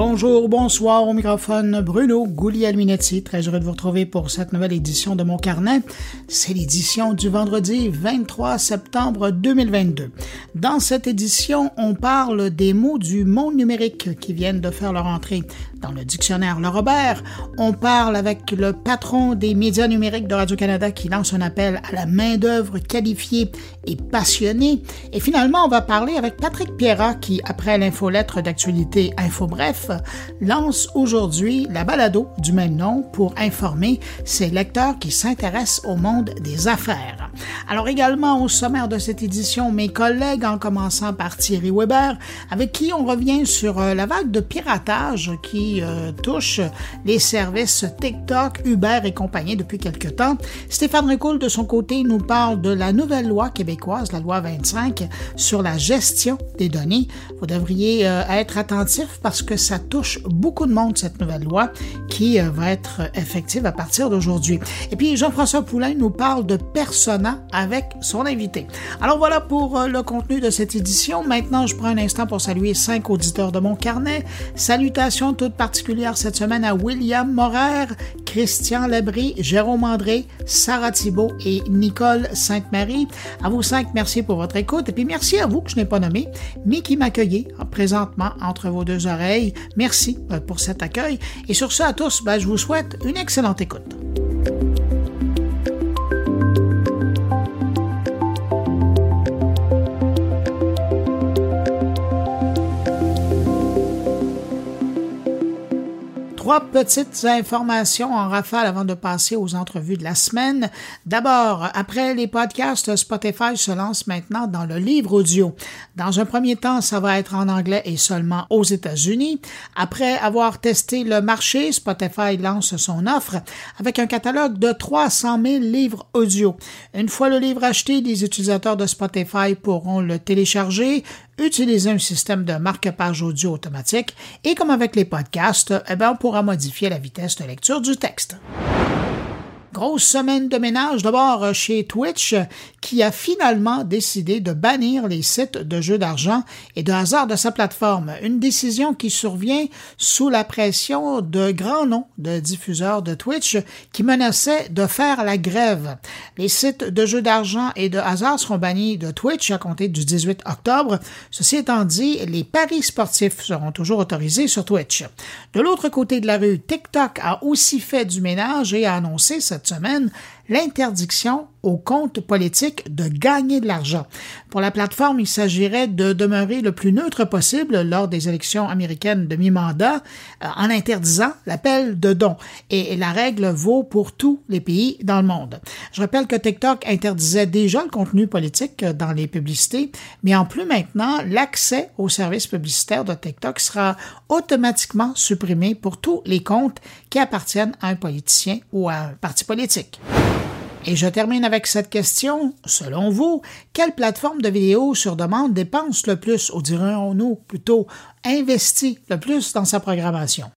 Bonjour, bonsoir au microphone Bruno Guglielminetti. Très heureux de vous retrouver pour cette nouvelle édition de mon carnet. C'est l'édition du vendredi 23 septembre 2022. Dans cette édition, on parle des mots du monde numérique qui viennent de faire leur entrée dans le dictionnaire Le Robert. On parle avec le patron des médias numériques de Radio-Canada qui lance un appel à la main-d'œuvre qualifiée et passionnée. Et finalement, on va parler avec Patrick Pierrat qui, après l'infolettre d'actualité Lance aujourd'hui la balado du même nom pour informer ses lecteurs qui s'intéressent au monde des affaires. Alors également au sommaire de cette édition, mes collègues, en commençant par Thierry Weber, avec qui on revient sur euh, la vague de piratage qui euh, touche les services TikTok, Uber et compagnie depuis quelque temps. Stéphane Ricoul, de son côté, nous parle de la nouvelle loi québécoise, la loi 25, sur la gestion des données. Vous devriez euh, être attentif parce que ça touche beaucoup de monde, cette nouvelle loi, qui euh, va être effective à partir d'aujourd'hui. Et puis, Jean-François Poulain nous parle de Persona avec son invité. Alors voilà pour le contenu de cette édition. Maintenant, je prends un instant pour saluer cinq auditeurs de mon carnet. Salutations toutes particulière cette semaine à William Morer, Christian Labry, Jérôme André, Sarah Thibault et Nicole Sainte-Marie. À vous cinq, merci pour votre écoute. Et puis merci à vous que je n'ai pas nommé, mais qui m'accueillez présentement entre vos deux oreilles. Merci euh, pour cet accueil. Et sur ce, à tous, ben, je vous souhaite une excellente écoute. Trois petites informations en rafale avant de passer aux entrevues de la semaine. D'abord, après les podcasts, Spotify se lance maintenant dans le livre audio. Dans un premier temps, ça va être en anglais et seulement aux États-Unis. Après avoir testé le marché, Spotify lance son offre avec un catalogue de 300 000 livres audio. Une fois le livre acheté, les utilisateurs de Spotify pourront le télécharger, utiliser un système de marque-page audio automatique et comme avec les podcasts, eh bien, on pourra modifier la vitesse de lecture du texte. Grosse semaine de ménage d'abord chez Twitch qui a finalement décidé de bannir les sites de jeux d'argent et de hasard de sa plateforme. Une décision qui survient sous la pression de grands noms de diffuseurs de Twitch qui menaçaient de faire la grève. Les sites de jeux d'argent et de hasard seront bannis de Twitch à compter du 18 octobre. Ceci étant dit, les paris sportifs seront toujours autorisés sur Twitch. De l'autre côté de la rue, TikTok a aussi fait du ménage et a annoncé cette semaine l'interdiction aux comptes politiques de gagner de l'argent. Pour la plateforme, il s'agirait de demeurer le plus neutre possible lors des élections américaines de mi-mandat euh, en interdisant l'appel de dons. Et, la règle vaut pour tous les pays dans le monde. Je rappelle que TikTok interdisait déjà le contenu politique dans les publicités, mais en plus maintenant, l'accès aux services publicitaires de TikTok sera automatiquement supprimé pour tous les comptes qui appartiennent à un politicien ou à un parti politique. Et je termine avec cette question. Selon vous, quelle plateforme de vidéo sur demande dépense le plus, ou dirons-nous plutôt investit le plus dans sa programmation?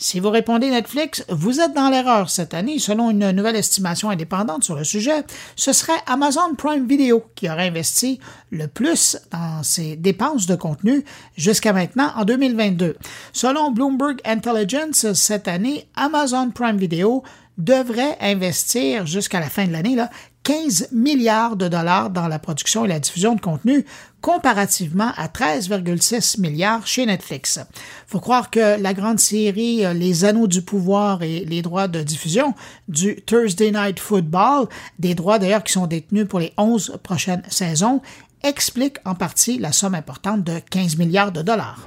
Si vous répondez Netflix, vous êtes dans l'erreur cette année. Selon une nouvelle estimation indépendante sur le sujet, ce serait Amazon Prime Video qui aurait investi le plus dans ses dépenses de contenu jusqu'à maintenant en 2022. Selon Bloomberg Intelligence, cette année, Amazon Prime Video devrait investir jusqu'à la fin de l'année 15 milliards de dollars dans la production et la diffusion de contenu comparativement à 13,6 milliards chez Netflix. Faut croire que la grande série euh, Les Anneaux du pouvoir et les droits de diffusion du Thursday Night Football, des droits d'ailleurs qui sont détenus pour les 11 prochaines saisons, explique en partie la somme importante de 15 milliards de dollars.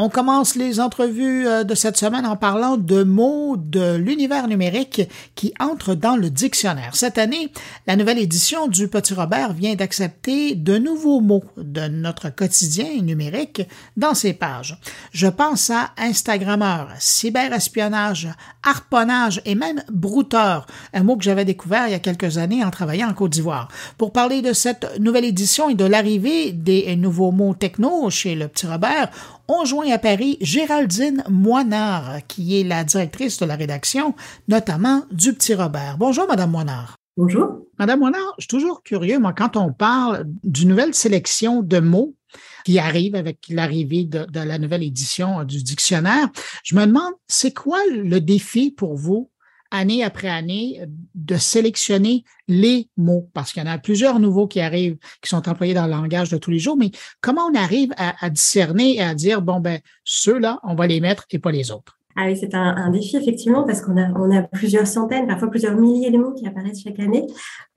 On commence les entrevues euh, de cette semaine en parlant de mots de l'univers numérique qui entrent dans le dictionnaire. Cette année, la nouvelle édition du Petit Robert vient d'accepter de nouveaux mots de notre quotidien numérique dans ses pages. Je pense à Instagrammeur, cyberespionnage, harponnage et même brouteur, un mot que j'avais découvert il y a quelques années en travaillant en Côte d'Ivoire. Pour parler de cette nouvelle édition et de l'arrivée des nouveaux mots techno chez le Petit Robert, on joint à Paris Géraldine Moinard, qui est la directrice de la rédaction, notamment du Petit Robert. Bonjour, Madame Moinard. Bonjour. Madame Moinard, je suis toujours curieux, moi, quand on parle d'une nouvelle sélection de mots qui arrive avec l'arrivée de, de, la nouvelle édition du dictionnaire. Je me demande, c'est quoi le défi pour vous année après année de sélectionner les mots, parce qu'il y en a plusieurs nouveaux qui arrivent, qui sont employés dans le langage de tous les jours, mais comment on arrive à, discerner et à dire, bon, ben, ceux-là, on va les mettre et pas les autres? Ah oui, c'est un, défi effectivement parce qu'on a, on plusieurs centaines, parfois plusieurs milliers de mots qui apparaissent chaque année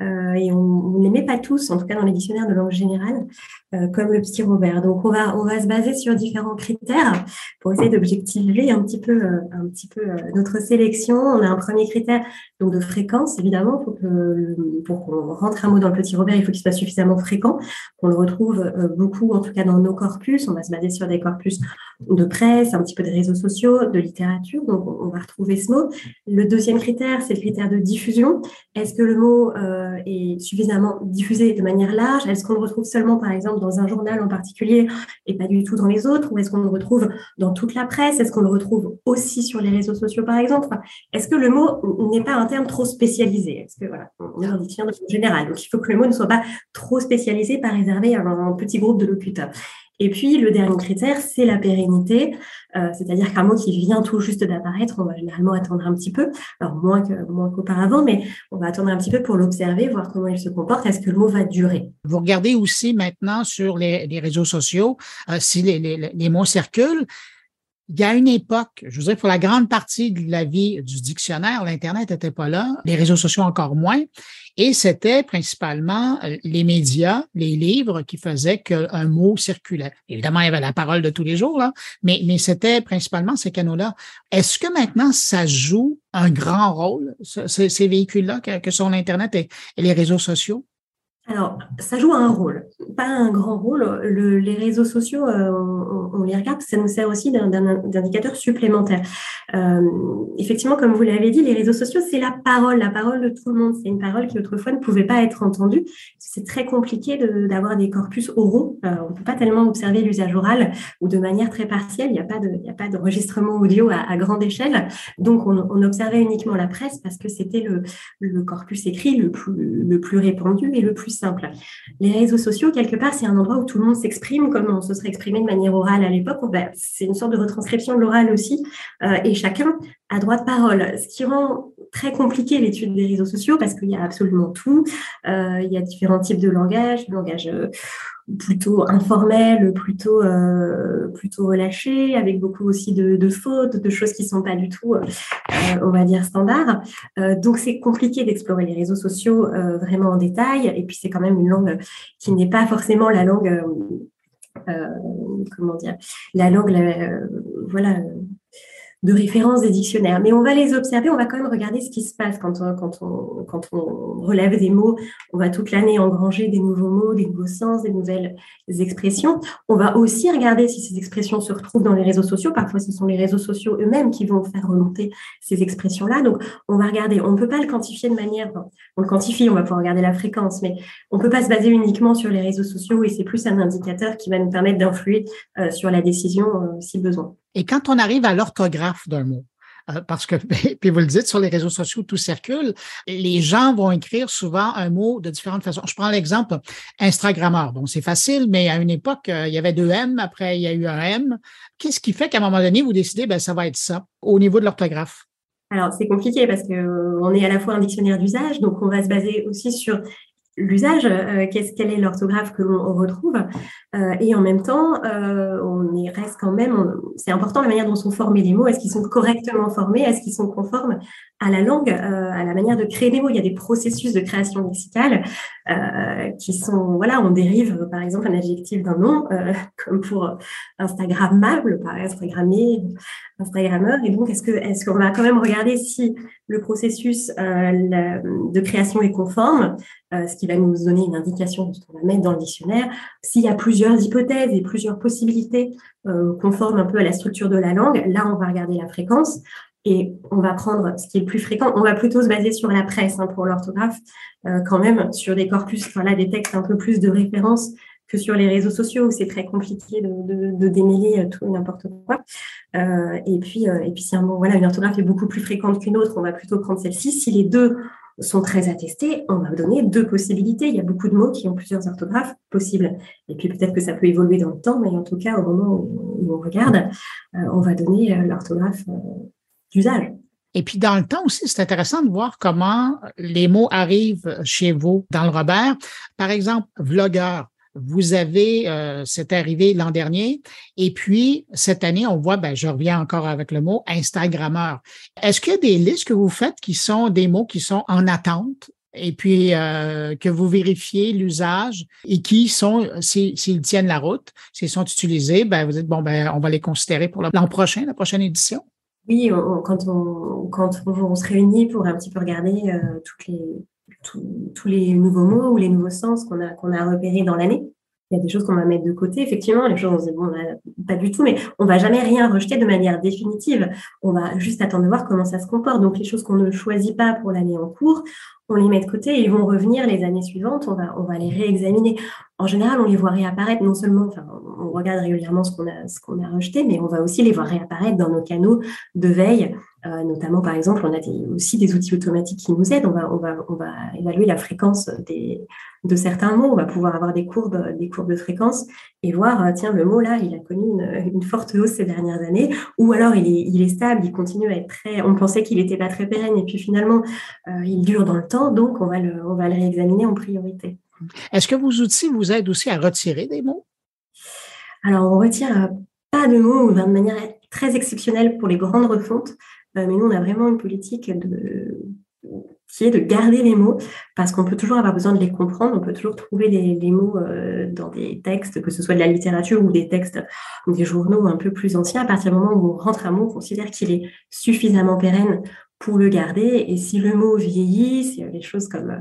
euh, et on ne les met pas tous, en tout cas dans les dictionnaires de langue générale, euh, comme le petit Robert. Donc on va, on va se baser sur différents critères pour essayer d'objectiver un petit peu, euh, un petit peu euh, notre sélection. On a un premier critère donc de fréquence évidemment. Faut que, pour qu'on rentre un mot dans le petit Robert, il faut qu'il soit suffisamment fréquent, qu'on le retrouve beaucoup, en tout cas dans nos corpus. On va se baser sur des corpus de presse, un petit peu de réseaux sociaux, de littérature donc on va retrouver ce mot. Le deuxième critère, c'est le critère de diffusion. Est-ce que le mot est suffisamment diffusé de manière large? Est-ce qu'on le retrouve seulement, par exemple, dans un journal en particulier et pas du tout dans les autres Ou est-ce qu'on le retrouve dans toute la presse? Est-ce qu'on le retrouve aussi sur les réseaux sociaux, par exemple? Est-ce que le mot n'est pas un terme trop spécialisé? Est-ce que voilà, on est en dictionnaire de général, donc il faut que le mot ne soit pas trop spécialisé, pas réservé à un petit groupe de locuteurs. Et puis, le dernier critère, c'est la pérennité, euh, c'est-à-dire qu'un mot qui vient tout juste d'apparaître, on va généralement attendre un petit peu, alors moins qu'auparavant, mais on va attendre un petit peu pour l'observer, voir comment il se comporte, est-ce que le mot va durer? Vous regardez aussi maintenant sur les, réseaux sociaux euh, si les mots circulent il y a une époque, je vous dirais pour la grande partie de la vie du dictionnaire, l'Internet n'était pas là, les réseaux sociaux encore moins, et c'était principalement euh, les médias, les livres qui faisaient qu'un mot circulait. Évidemment, il y avait la parole de tous les jours, là, mais, c'était principalement ces canaux-là. Est-ce que maintenant, ça joue un grand rôle, ces, véhicules-là, que, sont l'Internet et, et les réseaux sociaux? Alors, ça joue un rôle, pas un grand rôle. Le, les réseaux sociaux, euh, on, les regarde, ça nous sert aussi d'indicateur supplémentaire. Euh, effectivement, comme vous l'avez dit, les réseaux sociaux, c'est la parole, la parole de tout le monde. C'est une parole qui autrefois ne pouvait pas être entendue. C'est très compliqué d'avoir de, des corpus oraux. Euh, on ne peut pas tellement observer l'usage oral ou de manière très partielle. Il n'y a pas d'enregistrement audio à, grande échelle. Donc, on, on, observait uniquement la presse parce que c'était le, le corpus écrit le plus, le plus répandu et le plus simple. Les réseaux sociaux, quelque part, c'est un endroit où tout le monde s'exprime comme on se serait exprimé de manière orale à l'époque. Ben, c'est une sorte de retranscription de l'oral aussi, euh, et chacun a droit de parole, ce qui rend très compliqué l'étude des réseaux sociaux parce qu'il y a absolument tout. Euh, il y a différents types de langage, le langage euh, plutôt informel, plutôt euh, plutôt relâché, avec beaucoup aussi de, de, fautes, de choses qui sont pas du tout, euh, on va dire standards. Euh, donc c'est compliqué d'explorer les réseaux sociaux vraiment en détail. Et puis c'est quand même une langue qui n'est pas forcément la langue, comment dire, la langue, la, voilà de référence des dictionnaires. Mais on va les observer, on va quand même regarder ce qui se passe quand on, quand on, quand on relève des mots. On va toute l'année engranger des nouveaux mots, des nouveaux sens, des nouvelles expressions. On va aussi regarder si ces expressions se retrouvent dans les réseaux sociaux. Parfois, ce sont les réseaux sociaux eux-mêmes qui vont faire remonter ces expressions-là. Donc, on va regarder. On ne peut pas le quantifier de manière... on le quantifie, on va pouvoir regarder la fréquence, mais on ne peut pas se baser uniquement sur les réseaux sociaux et c'est plus un indicateur qui va nous permettre d'influer euh, sur la décision euh, si besoin. Et quand on arrive à l'orthographe d'un mot, euh, parce que, puis vous le dites, sur les réseaux sociaux, tout circule. Les gens vont écrire souvent un mot de différentes façons. Je prends l'exemple Instagrammeur. Bon, c'est facile, mais à une époque, euh, il y avait deux M, après, il y a eu un M. Qu'est-ce qui fait qu'à un moment donné, vous décidez, ben, ça va être ça, au niveau de l'orthographe? Alors, c'est compliqué parce que euh, est à la fois un dictionnaire d'usage, donc on va se baser aussi sur l'usage, euh, qu'est-ce quelle est l'orthographe que l'on retrouve, euh, et en même temps, euh, on y reste quand même. C'est important la manière dont sont formés les mots. Est-ce qu'ils sont correctement formés? Est-ce qu'ils sont conformes? À la langue, à la manière de créer des mots Il y a des processus de création lexicale qui sont, voilà, on dérive par exemple un adjectif d'un nom, comme pour Instagrammable, par Instagrammé, Instagrammeur. Et donc, est-ce que est-ce qu'on va quand même regarder si le processus de création est conforme euh, ce qui va nous donner une indication de ce qu'on va mettre dans le dictionnaire. S'il y a plusieurs hypothèses et plusieurs possibilités euh, conformes un peu à la structure de la langue, là, on va regarder la fréquence et on va prendre ce qui est le plus fréquent. On va plutôt se baser sur la presse hein, pour l'orthographe, euh, quand même, sur des corpus, des textes un peu plus de référence que sur les réseaux sociaux où c'est très compliqué de, démêler tout n'importe quoi. Euh, et puis, euh, et puis si un mot, voilà, une orthographe est beaucoup plus fréquente qu'une autre, on va plutôt prendre celle-ci. Si les deux sont très attestés, on va donner deux possibilités. Il y a beaucoup de mots qui ont plusieurs orthographes possibles. Et puis peut-être que ça peut évoluer dans le temps, mais en tout cas, au moment où, on regarde, euh, on va donner euh, l'orthographe euh, Et puis dans le temps aussi, c'est intéressant de voir comment les mots arrivent chez vous dans le Robert. Par exemple, vlogueur. Vous avez, euh, c'est arrivé l'an dernier, et puis cette année, on voit, ben, je reviens encore avec le mot Instagrammeur. Est-ce qu'il y a des listes que vous faites qui sont des mots qui sont en attente et puis euh, que vous vérifiez l'usage et qui sont, s'ils tiennent la route, s'ils sont utilisés, ben, vous dites, bon, ben, on va les considérer pour l'an prochain, la prochaine édition? Oui, quand, on, se réunit pour un petit peu regarder euh, tous les nouveaux mots ou les nouveaux sens qu'on a, repérés dans l'année. Il y a des choses qu'on va mettre de côté, effectivement, les choses, on se dit, bon, pas du tout, mais on va jamais rien rejeter de manière définitive. On va juste attendre de voir comment ça se comporte. Donc, les choses qu'on ne choisit pas pour l'année en cours, on les met de côté et ils vont revenir les années suivantes, on va, les réexaminer. En général, on les voit réapparaître, non seulement, on regarde régulièrement ce qu'on a, rejeté, mais on va aussi les voir réapparaître dans nos canaux de veille euh, notamment, par exemple, on a aussi des outils automatiques qui nous aident. On va, évaluer la fréquence de certains mots. On va pouvoir avoir des courbes, des courbes de fréquence et voir, euh, tiens, le mot là, il a connu une, forte hausse ces dernières années, ou alors il est, il est stable, il continue à être très. On pensait qu'il n'était pas très pérenne et puis finalement, euh, il dure dans le temps, donc on va le, on va le réexaminer en priorité. Est-ce que vos outils vous aident aussi à retirer des mots? Alors, on retire pas de mots de manière très exceptionnelle pour les grandes refontes. Euh, mais nous, on a vraiment une politique de, qui est de garder les mots, parce qu'on peut toujours avoir besoin de les comprendre, on peut toujours trouver les, mots euh, dans des textes, que ce soit de la littérature ou des textes, des journaux un peu plus anciens. À partir du moment où on rentre un mot, on considère qu'il est suffisamment pérenne pour le garder. Et si le mot vieillit, s'il y a des choses comme euh,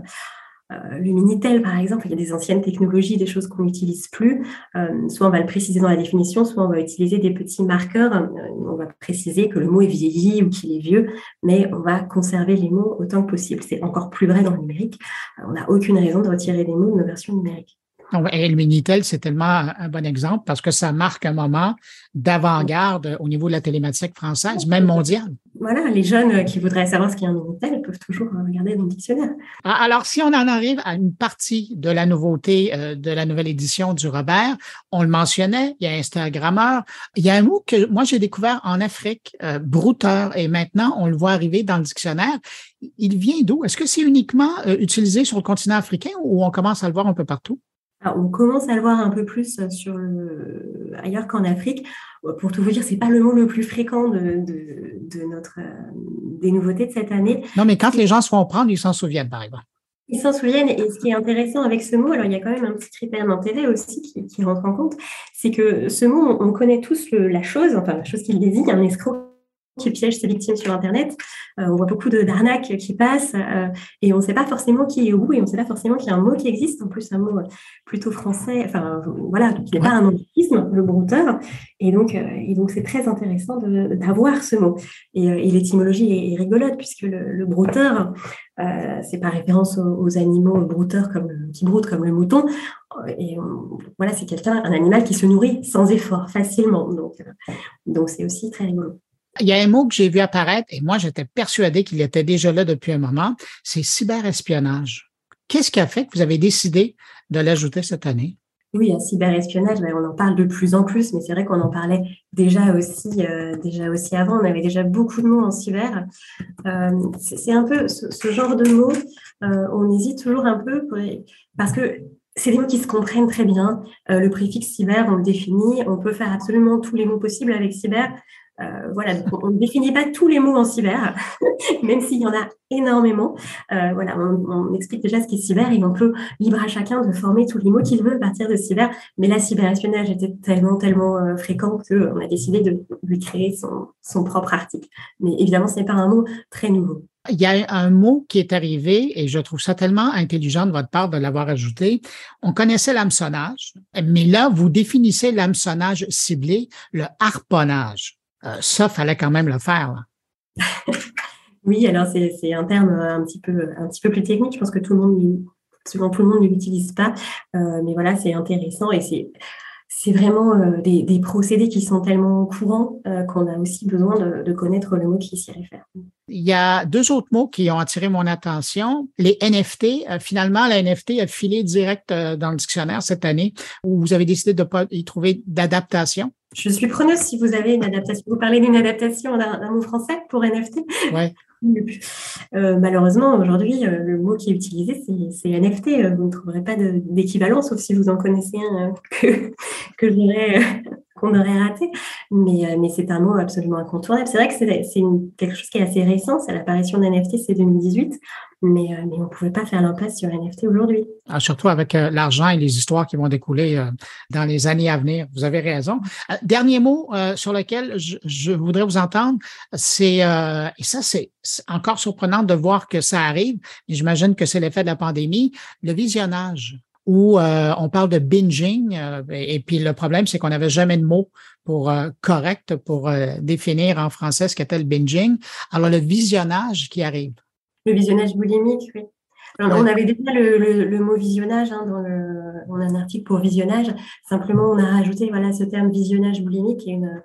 Minitel, par exemple, il y a des anciennes technologies, des choses qu'on n'utilise plus. Euh, soit on va le préciser dans la définition, soit on va utiliser des petits marqueurs. Euh, on va préciser que le mot est vieilli ou qu'il est vieux, mais on va conserver les mots autant que possible. C'est encore plus vrai dans le numérique. on n'a aucune raison de retirer les mots de nos versions numériques. Et le Minitel, c'est tellement un bon exemple parce que ça marque un moment d'avant-garde au niveau de la télématique française, même mondiale. Voilà, les jeunes qui voudraient savoir ce qu'est un Minitel peuvent toujours regarder dans le dictionnaire. Ah, alors, si on en arrive à une partie de la nouveauté euh, de la nouvelle édition du Robert, on le mentionnait, il y a Instagrammeur. Il y a un mot que moi j'ai découvert en Afrique, euh, brouteur, et maintenant on le voit arriver dans le dictionnaire. Il vient d'où? Est-ce que c'est uniquement euh, utilisé sur le continent africain ou on commence à le voir un peu partout? On commence à le voir un peu plus euh, sur ailleurs qu'en Afrique. Euh, pour tout vous dire, c'est pas le mot le plus fréquent de, notre euh, des nouveautés de cette année. Non, mais quand les gens se font prendre, ils s'en souviennent, par exemple. Ils s'en souviennent. Et ce qui est intéressant avec ce mot, alors il y a quand même un petit critère d'intérêt aussi qui, rentre en compte, c'est que ce mot, on, connaît tous la chose, enfin la chose qu'il désigne, un escroc qui piège ses victimes sur Internet. Euh, on voit beaucoup d'arnaques qui passent euh, et on ne sait pas forcément qui est où et on ne sait pas forcément qu'il y a un mot qui existe, en plus un mot plutôt français, enfin voilà, qui n'est pas un anglicisme, le brouteur. Et donc, euh, c'est très intéressant d'avoir ce mot. Et, l'étymologie est, rigolote puisque le, brouteur, c'est par référence aux, animaux brouteurs comme qui broutent comme le mouton. Et voilà, c'est quelqu'un, un animal qui se nourrit sans effort, facilement. Donc, donc c'est aussi très rigolo. Il y a un mot que j'ai vu apparaître et moi, j'étais persuadé qu'il était déjà là depuis un moment, c'est cyberespionnage. Qu'est-ce qui a fait que vous avez décidé de l'ajouter cette année? Oui, un cyberespionnage, on en parle de plus en plus, mais c'est vrai qu'on en parlait déjà aussi, euh, déjà aussi avant. On avait déjà beaucoup de mots en cyber. Euh, c'est un peu ce, genre de mots, euh, on hésite toujours un peu parce que c'est des mots qui se comprennent très bien. le préfixe cyber, on le définit. On peut faire absolument tous les mots possibles avec cyber. Euh, voilà, on ne définit pas tous les mots en cyber, même s'il y en a énormément. Euh, voilà, on, explique déjà ce qu'est cyber et on peut libre à chacun de former tous les mots qu'il veut à partir de cyber. Mais là, cyberespionnage était tellement, tellement euh, fréquent qu'on a décidé de lui créer son, son propre article. Mais évidemment, ce n'est pas un mot très nouveau. Il y a un mot qui est arrivé et je trouve ça tellement intelligent de votre part de l'avoir ajouté. On connaissait l'hameçonnage, mais là, vous définissez l'hameçonnage ciblé, le harponnage. Euh, ça, fallait quand même le faire. oui, alors c'est un terme un petit, peu, un petit peu plus technique. Je pense que tout le monde, souvent tout le monde ne l'utilise pas. Euh, mais voilà, c'est intéressant et c'est c'est vraiment des, procédés qui sont tellement courants qu'on a aussi besoin de, de, connaître le mot qui s'y réfère. Il y a deux autres mots qui ont attiré mon attention. Les NFT. finalement, la NFT a filé direct dans le dictionnaire cette année où vous avez décidé de ne pas y trouver d'adaptation. Je suis preneuse si vous avez une adaptation. Vous parlez d'une adaptation d'un mot français pour NFT Oui. Euh, malheureusement, aujourd'hui, euh, le mot qui est utilisé, c'est NFT. Euh, vous ne trouverez pas d'équivalent, sauf si vous en connaissez un que, que qu'on aurait raté. Mais, mais c'est un mot absolument incontournable. C'est vrai que c'est quelque chose qui est assez récent. C'est l'apparition d'NFT, c'est 2018 mais, euh, mais on ne pouvait pas faire l'impasse sur NFT aujourd'hui. Ah, surtout avec euh, l'argent et les histoires qui vont découler euh, dans les années à venir. Vous avez raison. dernier mot sur lequel je, je, voudrais vous entendre, c'est, et ça c'est encore surprenant de voir que ça arrive, mais j'imagine que c'est l'effet de la pandémie, le visionnage où on parle de binging. et, puis le problème, c'est qu'on n'avait jamais de mots pour correct pour définir en français ce qu'était le binging. Alors le visionnage qui arrive. Le visionnage boulimique, oui. On avait déjà le, mot visionnage hein, dans le, on a un article pour visionnage. Simplement, on a rajouté voilà ce terme visionnage boulimique une,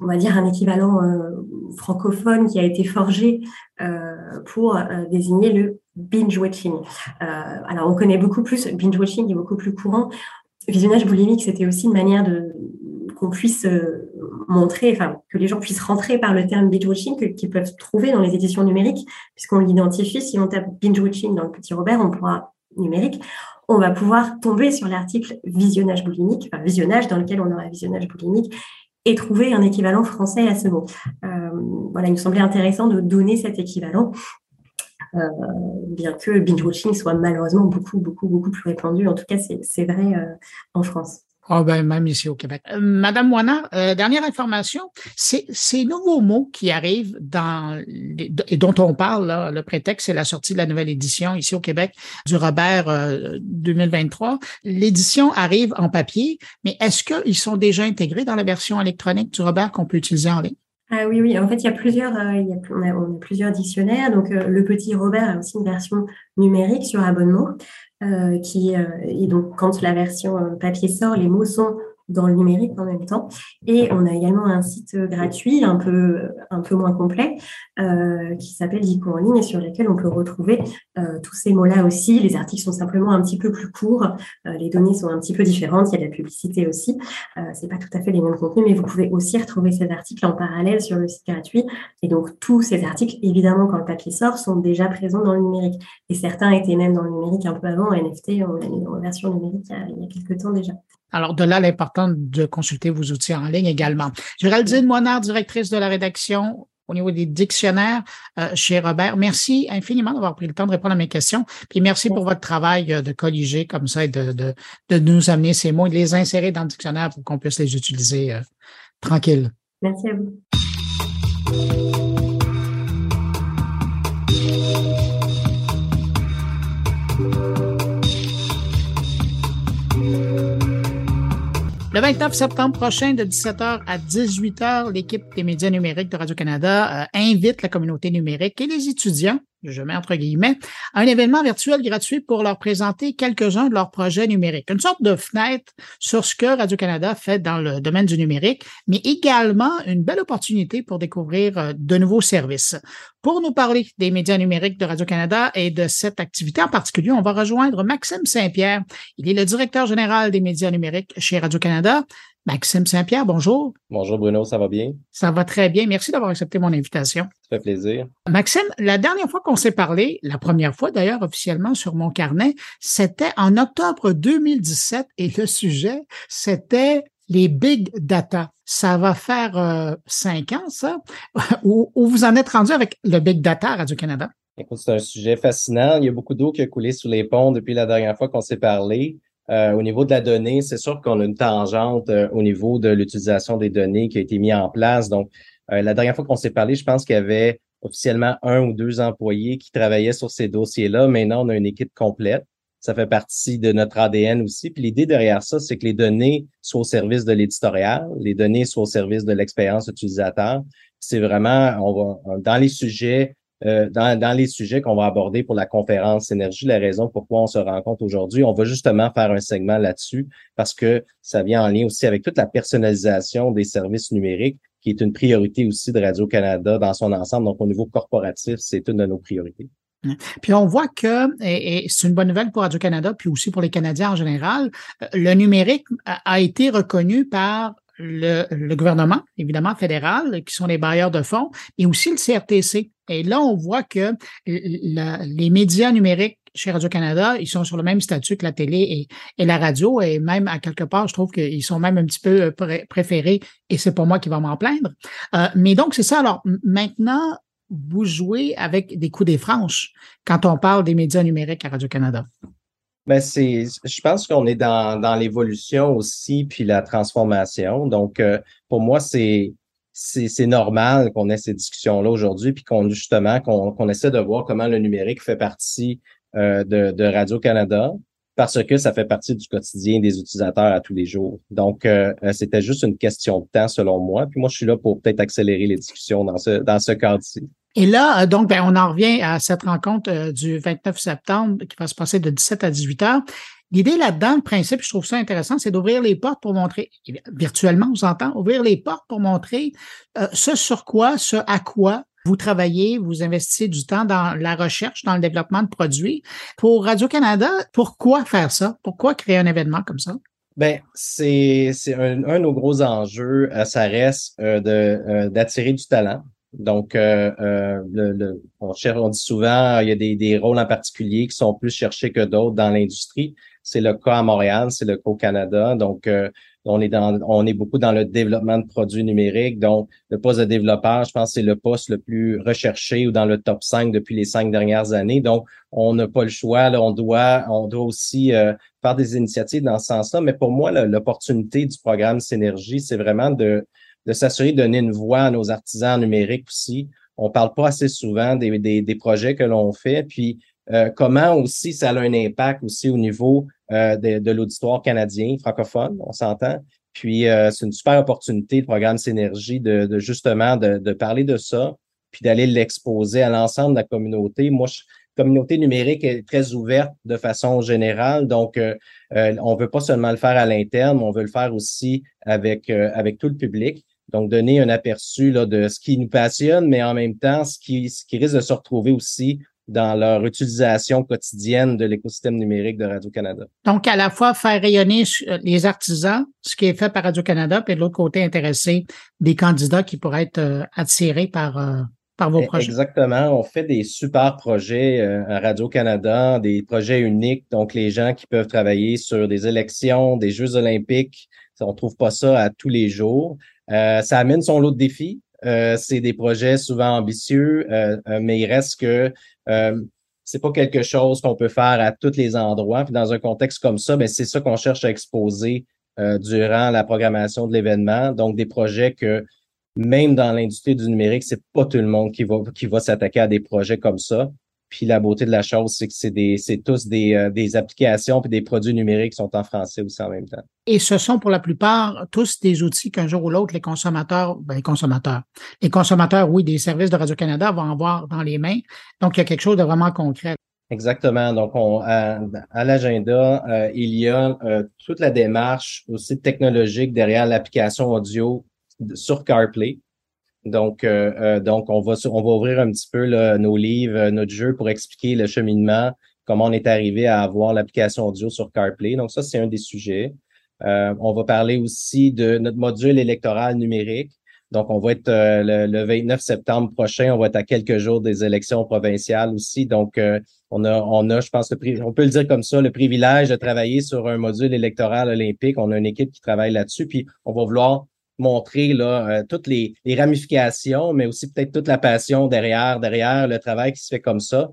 on va dire un équivalent euh, francophone qui a été forgé euh, pour euh, désigner le binge watching. alors, on connaît beaucoup plus binge watching est beaucoup plus courant. Visionnage boulimique, c'était aussi une manière de qu'on puisse montrer, enfin, que les gens puissent rentrer par le terme binge watching qu'ils peuvent trouver dans les éditions numériques, puisqu'on l'identifie. Si on tape binge watching dans le petit Robert, on pourra numérique, on va pouvoir tomber sur l'article visionnage boulimique, enfin visionnage dans lequel on aura visionnage boulimique et trouver un équivalent français à ce mot. Euh, voilà, il me semblait intéressant de donner cet équivalent. Euh, bien que binge watching soit malheureusement beaucoup, beaucoup, beaucoup plus répandu. En tout cas, c'est vrai euh, en France. Ah ben, même ici au Québec. Euh, Madame Moina, euh, dernière information, c'est ces nouveaux mots qui arrivent dans et dont on parle, là, le prétexte, c'est la sortie de la nouvelle édition ici au Québec du Robert 2023. Euh, L'édition arrive en papier, mais est-ce qu'ils sont déjà intégrés dans la version électronique du Robert qu'on peut utiliser en ligne? Ah oui, oui. En fait, il y a plusieurs, il y a, on, a, plusieurs dictionnaires. Donc, le petit Robert a aussi une version numérique sur abonnement. Euh, qui, euh, et donc quand la version euh, papier sort, les mots sont dans le numérique en même temps. Et on a également un site gratuit, un peu, un peu moins complet, euh, qui s'appelle Dico en ligne et sur lequel on peut retrouver euh, tous ces mots-là aussi. Les articles sont simplement un petit peu plus courts, euh, les données sont un petit peu différentes, il y a de la publicité aussi. C'est pas tout à fait les mêmes contenus, mais vous pouvez aussi retrouver ces articles en parallèle sur le site gratuit. Et donc tous ces articles, évidemment, quand le papier sort, sont déjà présents dans le numérique. Et certains étaient même dans le numérique un peu avant. NFT, on l'a mis en version numérique il y a, il y a quelques temps déjà. Alors, de là l'importance de consulter vos outils en ligne également. Géraldine Moinard, directrice de la rédaction au niveau des dictionnaires euh, chez Robert. Merci infiniment d'avoir pris le temps de répondre à mes questions. Puis merci pour votre travail euh, de colliger comme ça et de, de, de, nous amener ces mots et de les insérer dans le dictionnaire pour qu'on puisse les utiliser euh, tranquille. Merci. Le 29 septembre prochain, de 17h à 18h, l'équipe des médias numériques de Radio-Canada euh, invite la communauté numérique et les étudiants je mets entre guillemets, un événement virtuel gratuit pour leur présenter quelques-uns de leurs projets numériques. Une sorte de fenêtre sur ce que Radio-Canada fait dans le domaine du numérique, mais également une belle opportunité pour découvrir euh, de nouveaux services. Pour nous parler des médias numériques de Radio-Canada et de cette activité en particulier, on va rejoindre Maxime Saint-Pierre. Il est le directeur général des médias numériques chez Radio-Canada. Maxime Saint-Pierre, bonjour. Bonjour Bruno, ça va bien? Ça va très bien. Merci d'avoir accepté mon invitation. Ça fait plaisir. Maxime, la dernière fois qu'on s'est parlé, la première fois d'ailleurs officiellement sur mon carnet, c'était en octobre 2017 et le sujet, c'était les big data. Ça va faire euh, cinq ans, ça, où, vous en êtes rendu avec le big data à Radio-Canada? Écoute, c'est un sujet fascinant. Il y a beaucoup d'eau qui a coulé sous les ponts depuis la dernière fois qu'on s'est parlé. Euh, au niveau de la donnée, c'est sûr qu'on a une tangente euh, au niveau de l'utilisation des données qui a été mise en place. Donc, euh, la dernière fois qu'on s'est parlé, je pense qu'il y avait officiellement un ou deux employés qui travaillaient sur ces dossiers-là. Maintenant, on a une équipe complète. Ça fait partie de notre ADN aussi. Puis l'idée derrière ça, c'est que les données soient au service de l'éditorial, les données soient au service de l'expérience utilisateur. C'est vraiment, on va, dans les sujets euh, dans, dans les sujets qu'on va aborder pour la conférence énergie, la raison pourquoi on se rencontre aujourd'hui. On va justement faire un segment là-dessus parce que ça vient en lien aussi avec toute la personnalisation des services numériques qui est une priorité aussi de Radio-Canada dans son ensemble. Donc, au niveau corporatif, c'est une de nos priorités. Puis on voit que, et, c'est une bonne nouvelle pour Radio-Canada, puis aussi pour les Canadiens en général, euh, le numérique a, été reconnu par le, gouvernement, évidemment fédéral, qui sont les bailleurs de fonds, et aussi le CRTC. Et là, on voit que les médias numériques chez Radio-Canada, ils sont sur le même statut que la télé et, la radio, et même à quelque part, je trouve qu'ils sont même un petit peu euh, préférés, et c'est pas moi qui va m'en plaindre. Euh, mais donc, c'est ça. Alors, maintenant, vous jouez avec des coups des franches quand on parle des médias numériques à Radio-Canada. Ben c'est, je pense qu'on est dans, dans l'évolution aussi, puis la transformation. Donc, euh, pour moi, c'est, c'est, normal qu'on ait ces discussions-là aujourd'hui, puis qu'on justement qu'on, qu'on essaie de voir comment le numérique fait partie euh, de, de Radio-Canada, parce que ça fait partie du quotidien des utilisateurs à tous les jours. Donc, euh, c'était juste une question de temps, selon moi. Puis moi, je suis là pour peut-être accélérer les discussions dans ce, dans ce cadre-ci. Et là, euh, donc, ben, on en revient à cette rencontre euh, du 29 septembre qui va se passer de 17 à 18 heures. L'idée là-dedans, le principe, je trouve ça intéressant, c'est d'ouvrir les portes pour montrer, virtuellement, on s'entend, ouvrir les portes pour montrer euh, ce sur quoi, ce à quoi vous travaillez, vous investissez du temps dans la recherche, dans le développement de produits. Pour Radio-Canada, pourquoi faire ça? Pourquoi créer un événement comme ça? Ben, c'est un, un, de nos gros enjeux, ça reste de d'attirer du talent. Donc, euh, euh, le, on, cherche, on dit souvent, il y a des, des rôles en particulier qui sont plus cherchés que d'autres dans l'industrie. C'est le cas à Montréal, c'est le cas au Canada. Donc, euh, on est dans, on est beaucoup dans le développement de produits numériques. Donc, le poste de développeur, je pense, c'est le poste le plus recherché ou dans le top 5 depuis les cinq dernières années. Donc, on n'a pas le choix. Là, on doit, on doit aussi faire des initiatives dans ce sens-là. Mais pour moi, l'opportunité du programme Synergie, c'est vraiment de de s'assurer de donner une voix à nos artisans numériques aussi. On parle pas assez souvent des, des, des projets que l'on fait, puis euh, comment aussi ça a un impact aussi au niveau euh, de, de l'auditoire canadien francophone, on s'entend? Puis euh, c'est une super opportunité, le programme Synergie, de, de justement de, de, parler de ça, puis d'aller l'exposer à l'ensemble de la communauté. Moi, je, communauté numérique est très ouverte de façon générale, donc euh, on veut pas seulement le faire à l'interne, on veut le faire aussi avec avec tout le public. Donc, donner un aperçu là, de ce qui nous passionne, mais en même temps, ce qui, ce qui risque de se retrouver aussi dans leur utilisation quotidienne de l'écosystème numérique de Radio-Canada. Donc, à la fois faire rayonner euh, les artisans, ce qui est fait par Radio-Canada, puis de l'autre côté, intéresser des candidats qui pourraient être euh, attirés par, euh, par vos projets. Exactement. On fait des super projets à Radio-Canada, des projets uniques. Donc, les gens qui peuvent travailler sur des élections, des Jeux olympiques, on trouve pas ça à tous les jours. Euh, ça amène son lot de défis. Euh, c'est des projets souvent ambitieux, euh, mais il reste que c'est pas quelque chose qu'on peut faire à tous les endroits. Puis dans un contexte comme ça, ben c'est ça qu'on cherche à exposer durant la programmation de l'événement. Donc des projets que même dans l'industrie du numérique, c'est pas tout le monde qui va qui va s'attaquer à des projets comme ça. Puis la beauté de la chose, c'est que c'est des, c'est tous des, euh, des applications puis des produits numériques qui sont en français aussi en même temps. Et ce sont pour la plupart tous des outils qu'un jour ou l'autre, les consommateurs, ben les consommateurs, les consommateurs, oui, des services de Radio-Canada vont avoir dans les mains. Donc, il y a quelque chose de vraiment concret. Exactement. Donc, on, à, l'agenda, euh, il y a euh, toute la démarche aussi technologique derrière l'application audio sur CarPlay. Donc, euh, euh, donc on va on va ouvrir un petit peu nos livres, euh, notre jeu pour expliquer le cheminement, comment on est arrivé à avoir l'application audio sur CarPlay. Donc, ça, c'est un des sujets. on va parler aussi de notre module électoral numérique. Donc, on va être le, 29 septembre prochain, on va être à quelques jours des élections provinciales aussi. Donc, on a, on a, je pense, le, on peut le dire comme ça, le privilège de travailler sur un module électoral olympique. On a une équipe qui travaille là-dessus, puis on va vouloir montrer là, euh, toutes les, ramifications, mais aussi peut-être toute la passion derrière, derrière le travail qui se fait comme ça.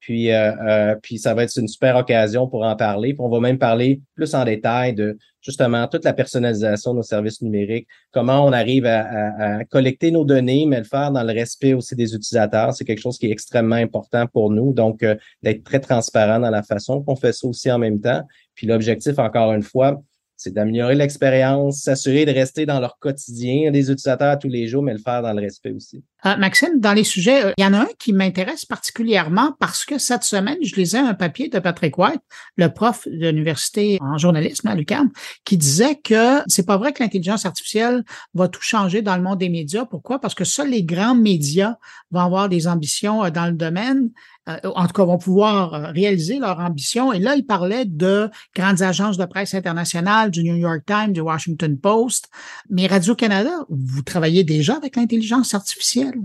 Puis, euh, euh, puis ça va être une super occasion pour en parler. On va même parler plus en détail de justement toute la personnalisation de nos services numériques, comment on arrive à, collecter nos données, mais le faire dans le respect aussi des utilisateurs. C'est quelque chose qui est extrêmement important pour nous. Donc, d'être très transparent dans la façon qu'on fait ça aussi en même temps. Puis l'objectif, encore une fois, c'est d'améliorer l'expérience, s'assurer de rester dans leur quotidien des utilisateurs tous les jours, mais le faire dans le respect aussi. Euh, Maxime, dans les sujets, euh, il y en a un qui m'intéresse particulièrement parce que cette semaine, je lisais un papier de Patrick White, le prof de l'université en journalisme à l'UQAM, qui disait que c'est pas vrai que l'intelligence artificielle va tout changer dans le monde des médias. Pourquoi? Parce que seuls les grands médias vont avoir des ambitions euh, dans le domaine en tout cas, vont pouvoir euh, réaliser leur ambition. Et là, il parlait de grandes agences de presse internationales, du New York Times, du Washington Post. Mais Radio-Canada, vous travaillez déjà avec l'intelligence artificielle.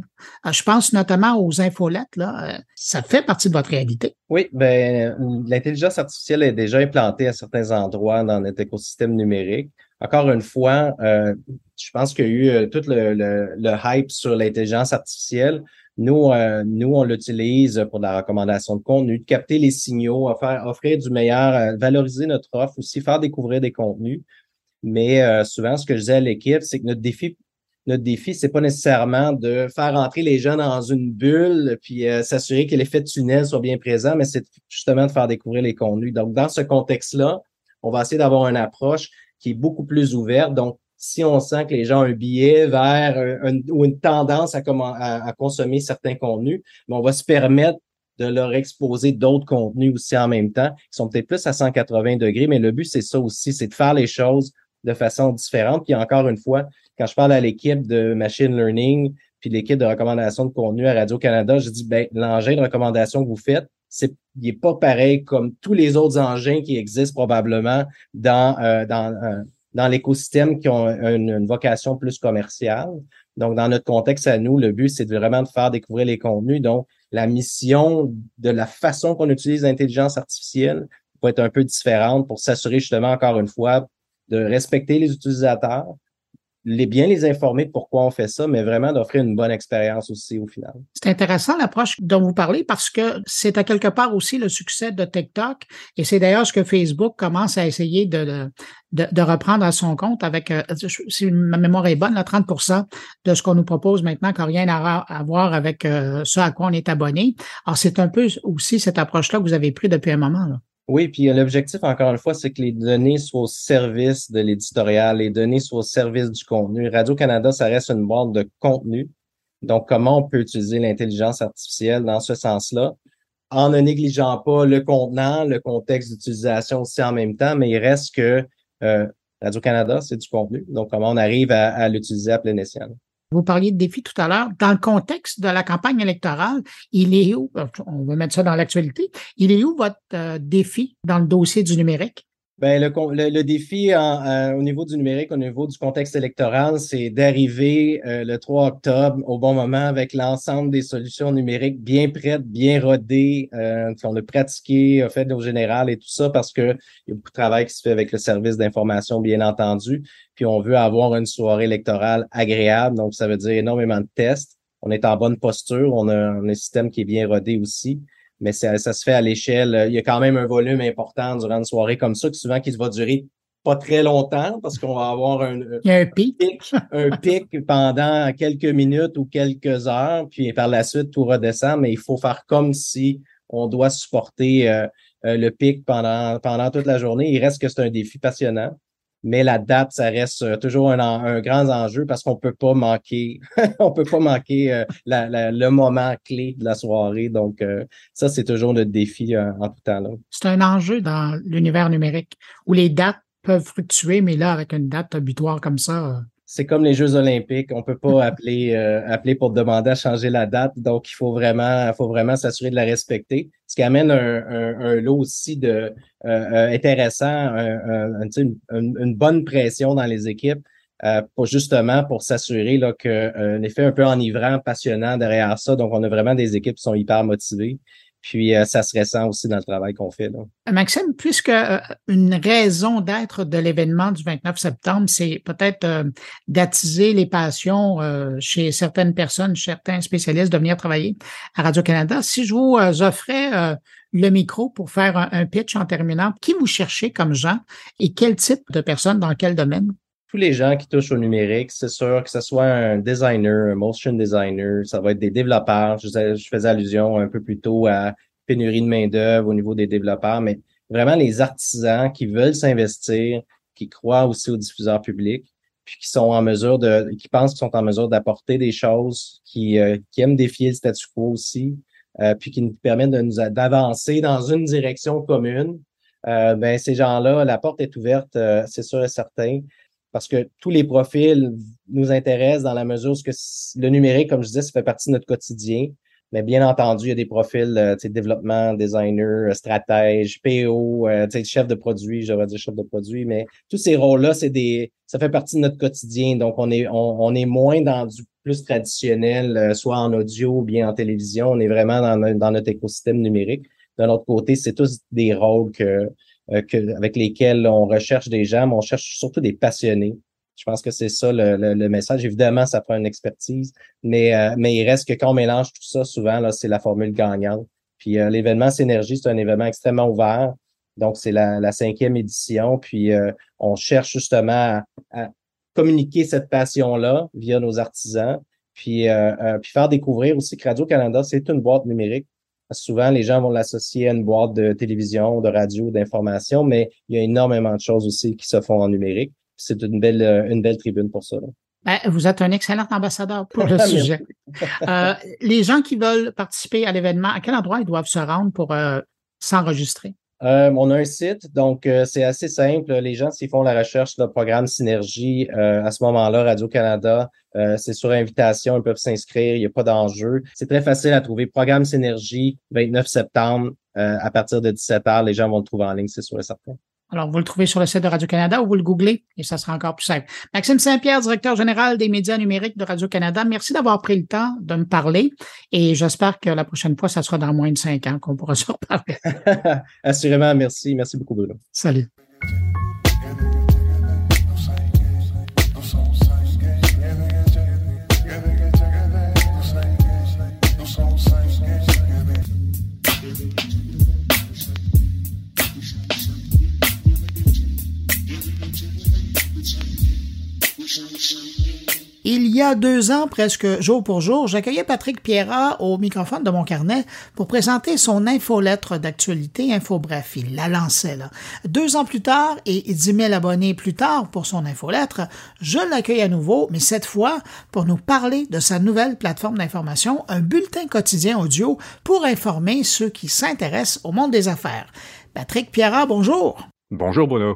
Euh, je pense notamment aux infolettes, là. Ça fait partie de votre réalité. Oui, ben, l'intelligence artificielle est déjà implantée à certains endroits dans notre écosystème numérique. Encore une fois, je pense qu'il y a eu tout le hype sur l'intelligence artificielle. Nous, euh, nous, on l'utilise pour la recommandation de contenu, de capter les signaux, faire, offrir du meilleur, euh, valoriser notre offre, aussi faire découvrir des contenus. Mais euh, souvent, ce que je disais à l'équipe, c'est que notre défi, notre défi, c'est pas nécessairement de faire entrer les jeunes dans une bulle puis s'assurer que l'effet de tunnel soit bien présent, mais c'est justement de faire découvrir les contenus. Donc, dans ce contexte-là, on va essayer d'avoir une approche qui est beaucoup plus ouverte. Donc, si on sent que les gens ont un billet vers ou une tendance à, à, consommer certains contenus, mais on va se permettre de leur exposer d'autres contenus aussi en même temps, qui sont peut-être plus à 180 degrés, mais le but, c'est ça aussi, c'est de faire les choses de façon différente. Puis encore une fois, quand je parle à l'équipe de machine learning, puis l'équipe de recommandation de contenu à Radio-Canada, je dis, ben, l'engin de recommandation que vous faites, c'est, il n'est pas pareil comme tous les autres engins qui existent probablement dans, euh, dans, euh, dans l'écosystème qui ont une, vocation plus commerciale. Donc, dans notre contexte à nous, le but, c'est vraiment de faire découvrir les contenus. Donc, la mission de la façon qu'on utilise l'intelligence artificielle peut être un peu différente pour s'assurer justement, encore une fois, de respecter les utilisateurs, les bien les informer de pourquoi on fait ça, mais vraiment d'offrir une bonne expérience aussi au final. C'est intéressant l'approche dont vous parlez parce que c'est à quelque part aussi le succès de TikTok et c'est d'ailleurs ce que Facebook commence à essayer de, de, reprendre à son compte avec, euh, si ma mémoire est bonne, là, 30% de ce qu'on nous propose maintenant qui n'a rien à, voir avec euh, ce à quoi on est abonné. Alors, c'est un peu aussi cette approche-là que vous avez pris depuis un moment. Là. Oui, puis l'objectif, encore une fois, c'est que les données soient au service de l'éditorial, les données soient au service du contenu. Radio-Canada, ça reste une boîte de contenu. Donc, comment on peut utiliser l'intelligence artificielle dans ce sens-là, en ne négligeant pas le contenant, le contexte d'utilisation aussi en même temps, mais il reste que euh, Radio-Canada, c'est du contenu. Donc, comment on arrive à, à l'utiliser à plein escient. Vous parliez de défis tout à l'heure. Dans le contexte de la campagne électorale, il est où, on va mettre ça dans l'actualité, il est où votre euh, défi dans le dossier du numérique? Ben, le, le, défi euh, au niveau du numérique, au niveau du contexte électoral, c'est d'arriver euh, le 3 octobre au bon moment avec l'ensemble des solutions numériques bien prêtes, bien rodées, euh, qu'on a pratiquées, fait au général et tout ça, parce que il y a beaucoup de travail qui se fait avec le service d'information, bien entendu. Puis on veut avoir une soirée électorale agréable, donc ça veut dire énormément de tests. On est en bonne posture, on a un système qui est bien rodé aussi mais ça, ça se fait à l'échelle. Il y a quand même un volume important durant une soirée comme ça, qui souvent qui va durer pas très longtemps parce qu'on va avoir un, un pic. un pic pendant quelques minutes ou quelques heures, puis par la suite tout redescend, mais il faut faire comme si on doit supporter euh, euh, le pic pendant, pendant toute la journée. Il reste que c'est un défi passionnant mais la date, ça reste euh, toujours un, grand enjeu parce qu'on peut pas manquer, on peut pas manquer euh, le moment clé de la soirée. Donc, euh, ça, c'est toujours notre défi en tout temps. C'est un enjeu dans l'univers numérique où les dates peuvent fluctuer, mais là, avec une date butoir comme ça, c'est comme les Jeux olympiques. On peut pas appeler, euh, appeler pour demander à changer la date. Donc, il faut vraiment, faut vraiment s'assurer de la respecter. Ce qui amène un, un, lot aussi de euh, euh, intéressant, une, une, bonne pression dans les équipes. pour justement pour s'assurer là qu'un effet un peu enivrant, passionnant derrière ça. Donc, on a vraiment des équipes qui sont hyper motivées. Puis euh, ça se ressent aussi dans le travail qu'on fait. Là. Maxime, puisque euh, une raison d'être de l'événement du 29 septembre, c'est peut-être euh, d'attiser les passions chez certaines personnes, certains spécialistes de venir travailler à Radio-Canada. Si je vous offrais le micro pour faire un, pitch en terminant, qui vous cherchez comme gens et quel type de personnes dans quel domaine? Tous les gens qui touchent au numérique, c'est sûr que ce soit un designer, un motion designer, ça va être des développeurs. Je, faisais allusion un peu plus tôt à pénurie de main-d'œuvre au niveau des développeurs, mais vraiment les artisans qui veulent s'investir, qui croient aussi aux diffuseurs publics. puis qui sont en mesure de, qui pensent qu'ils sont en mesure d'apporter des choses, qui, euh, qui aiment défier le statu quo aussi, euh, puis qui nous permettent de nous d'avancer dans une direction commune. Euh, ben ces gens-là, la porte est ouverte, euh, c'est sûr et certain, parce que tous les profils nous intéressent dans la mesure où le numérique, comme je disais, ça fait partie de notre quotidien. Mais bien entendu, il y a des profils, euh, développement, designer, euh, stratège, PO, euh, chef de produit, j'aurais dire chef de produit, mais tous ces rôles-là, c'est des, ça fait partie de notre quotidien. Donc, on est, on, est moins dans du plus traditionnel, euh, soit en audio ou bien en télévision. On est vraiment dans, dans notre écosystème numérique. D'un autre côté, c'est tous des rôles que, que, avec lesquels on recherche des gens, mais on cherche surtout des passionnés je pense que c'est ça le, le, message. Évidemment, ça prend une expertise, mais, euh, mais il reste que quand on mélange tout ça, souvent, là, c'est la formule gagnante. Puis euh, l'événement Synergie, c'est un événement extrêmement ouvert. Donc, c'est la, la, cinquième édition. Puis euh, on cherche justement à, communiquer cette passion-là via nos artisans. Puis, puis faire découvrir aussi que Radio-Canada, c'est une boîte numérique. Souvent, les gens vont l'associer à une boîte de télévision, de radio, d'information, mais il y a énormément de choses aussi qui se font en numérique c'est une belle, euh, une belle tribune pour ça. Ben, vous êtes un excellent ambassadeur pour le sujet. Euh, les gens qui veulent participer à l'événement, à quel endroit ils doivent se rendre pour euh, s'enregistrer? On a un site, donc c'est assez simple. Les gens, s'ils font la recherche de programme Synergie, à ce moment-là, Radio-Canada, c'est sur invitation, ils peuvent s'inscrire, il n'y a pas d'enjeu. C'est très facile à trouver. Programme Synergie, 29 septembre, à partir de 17h, les gens vont le trouver en ligne, c'est sûr et certain. Alors, vous le trouvez sur le site de Radio-Canada ou vous le googlez et ça sera encore plus simple. Maxime Saint-Pierre, directeur général des médias numériques de Radio-Canada, merci d'avoir pris le temps de me parler et j'espère que la prochaine fois, ça sera dans moins de cinq ans qu'on pourra se reparler. Assurément, merci. Merci beaucoup, Bruno. Salut. Il y a deux ans, presque jour pour jour, j'accueillais Patrick Pierrat au microphone de mon carnet pour présenter son infolettre d'actualité Infobref. Il la lançait là. Deux ans plus tard et dix mille abonnés plus tard pour son infolettre, je l'accueille à nouveau, mais cette fois pour nous parler de sa nouvelle plateforme d'information, un bulletin quotidien audio pour informer ceux qui s'intéressent au monde des affaires. Patrick Pierrat, bonjour. Bonjour Bruno.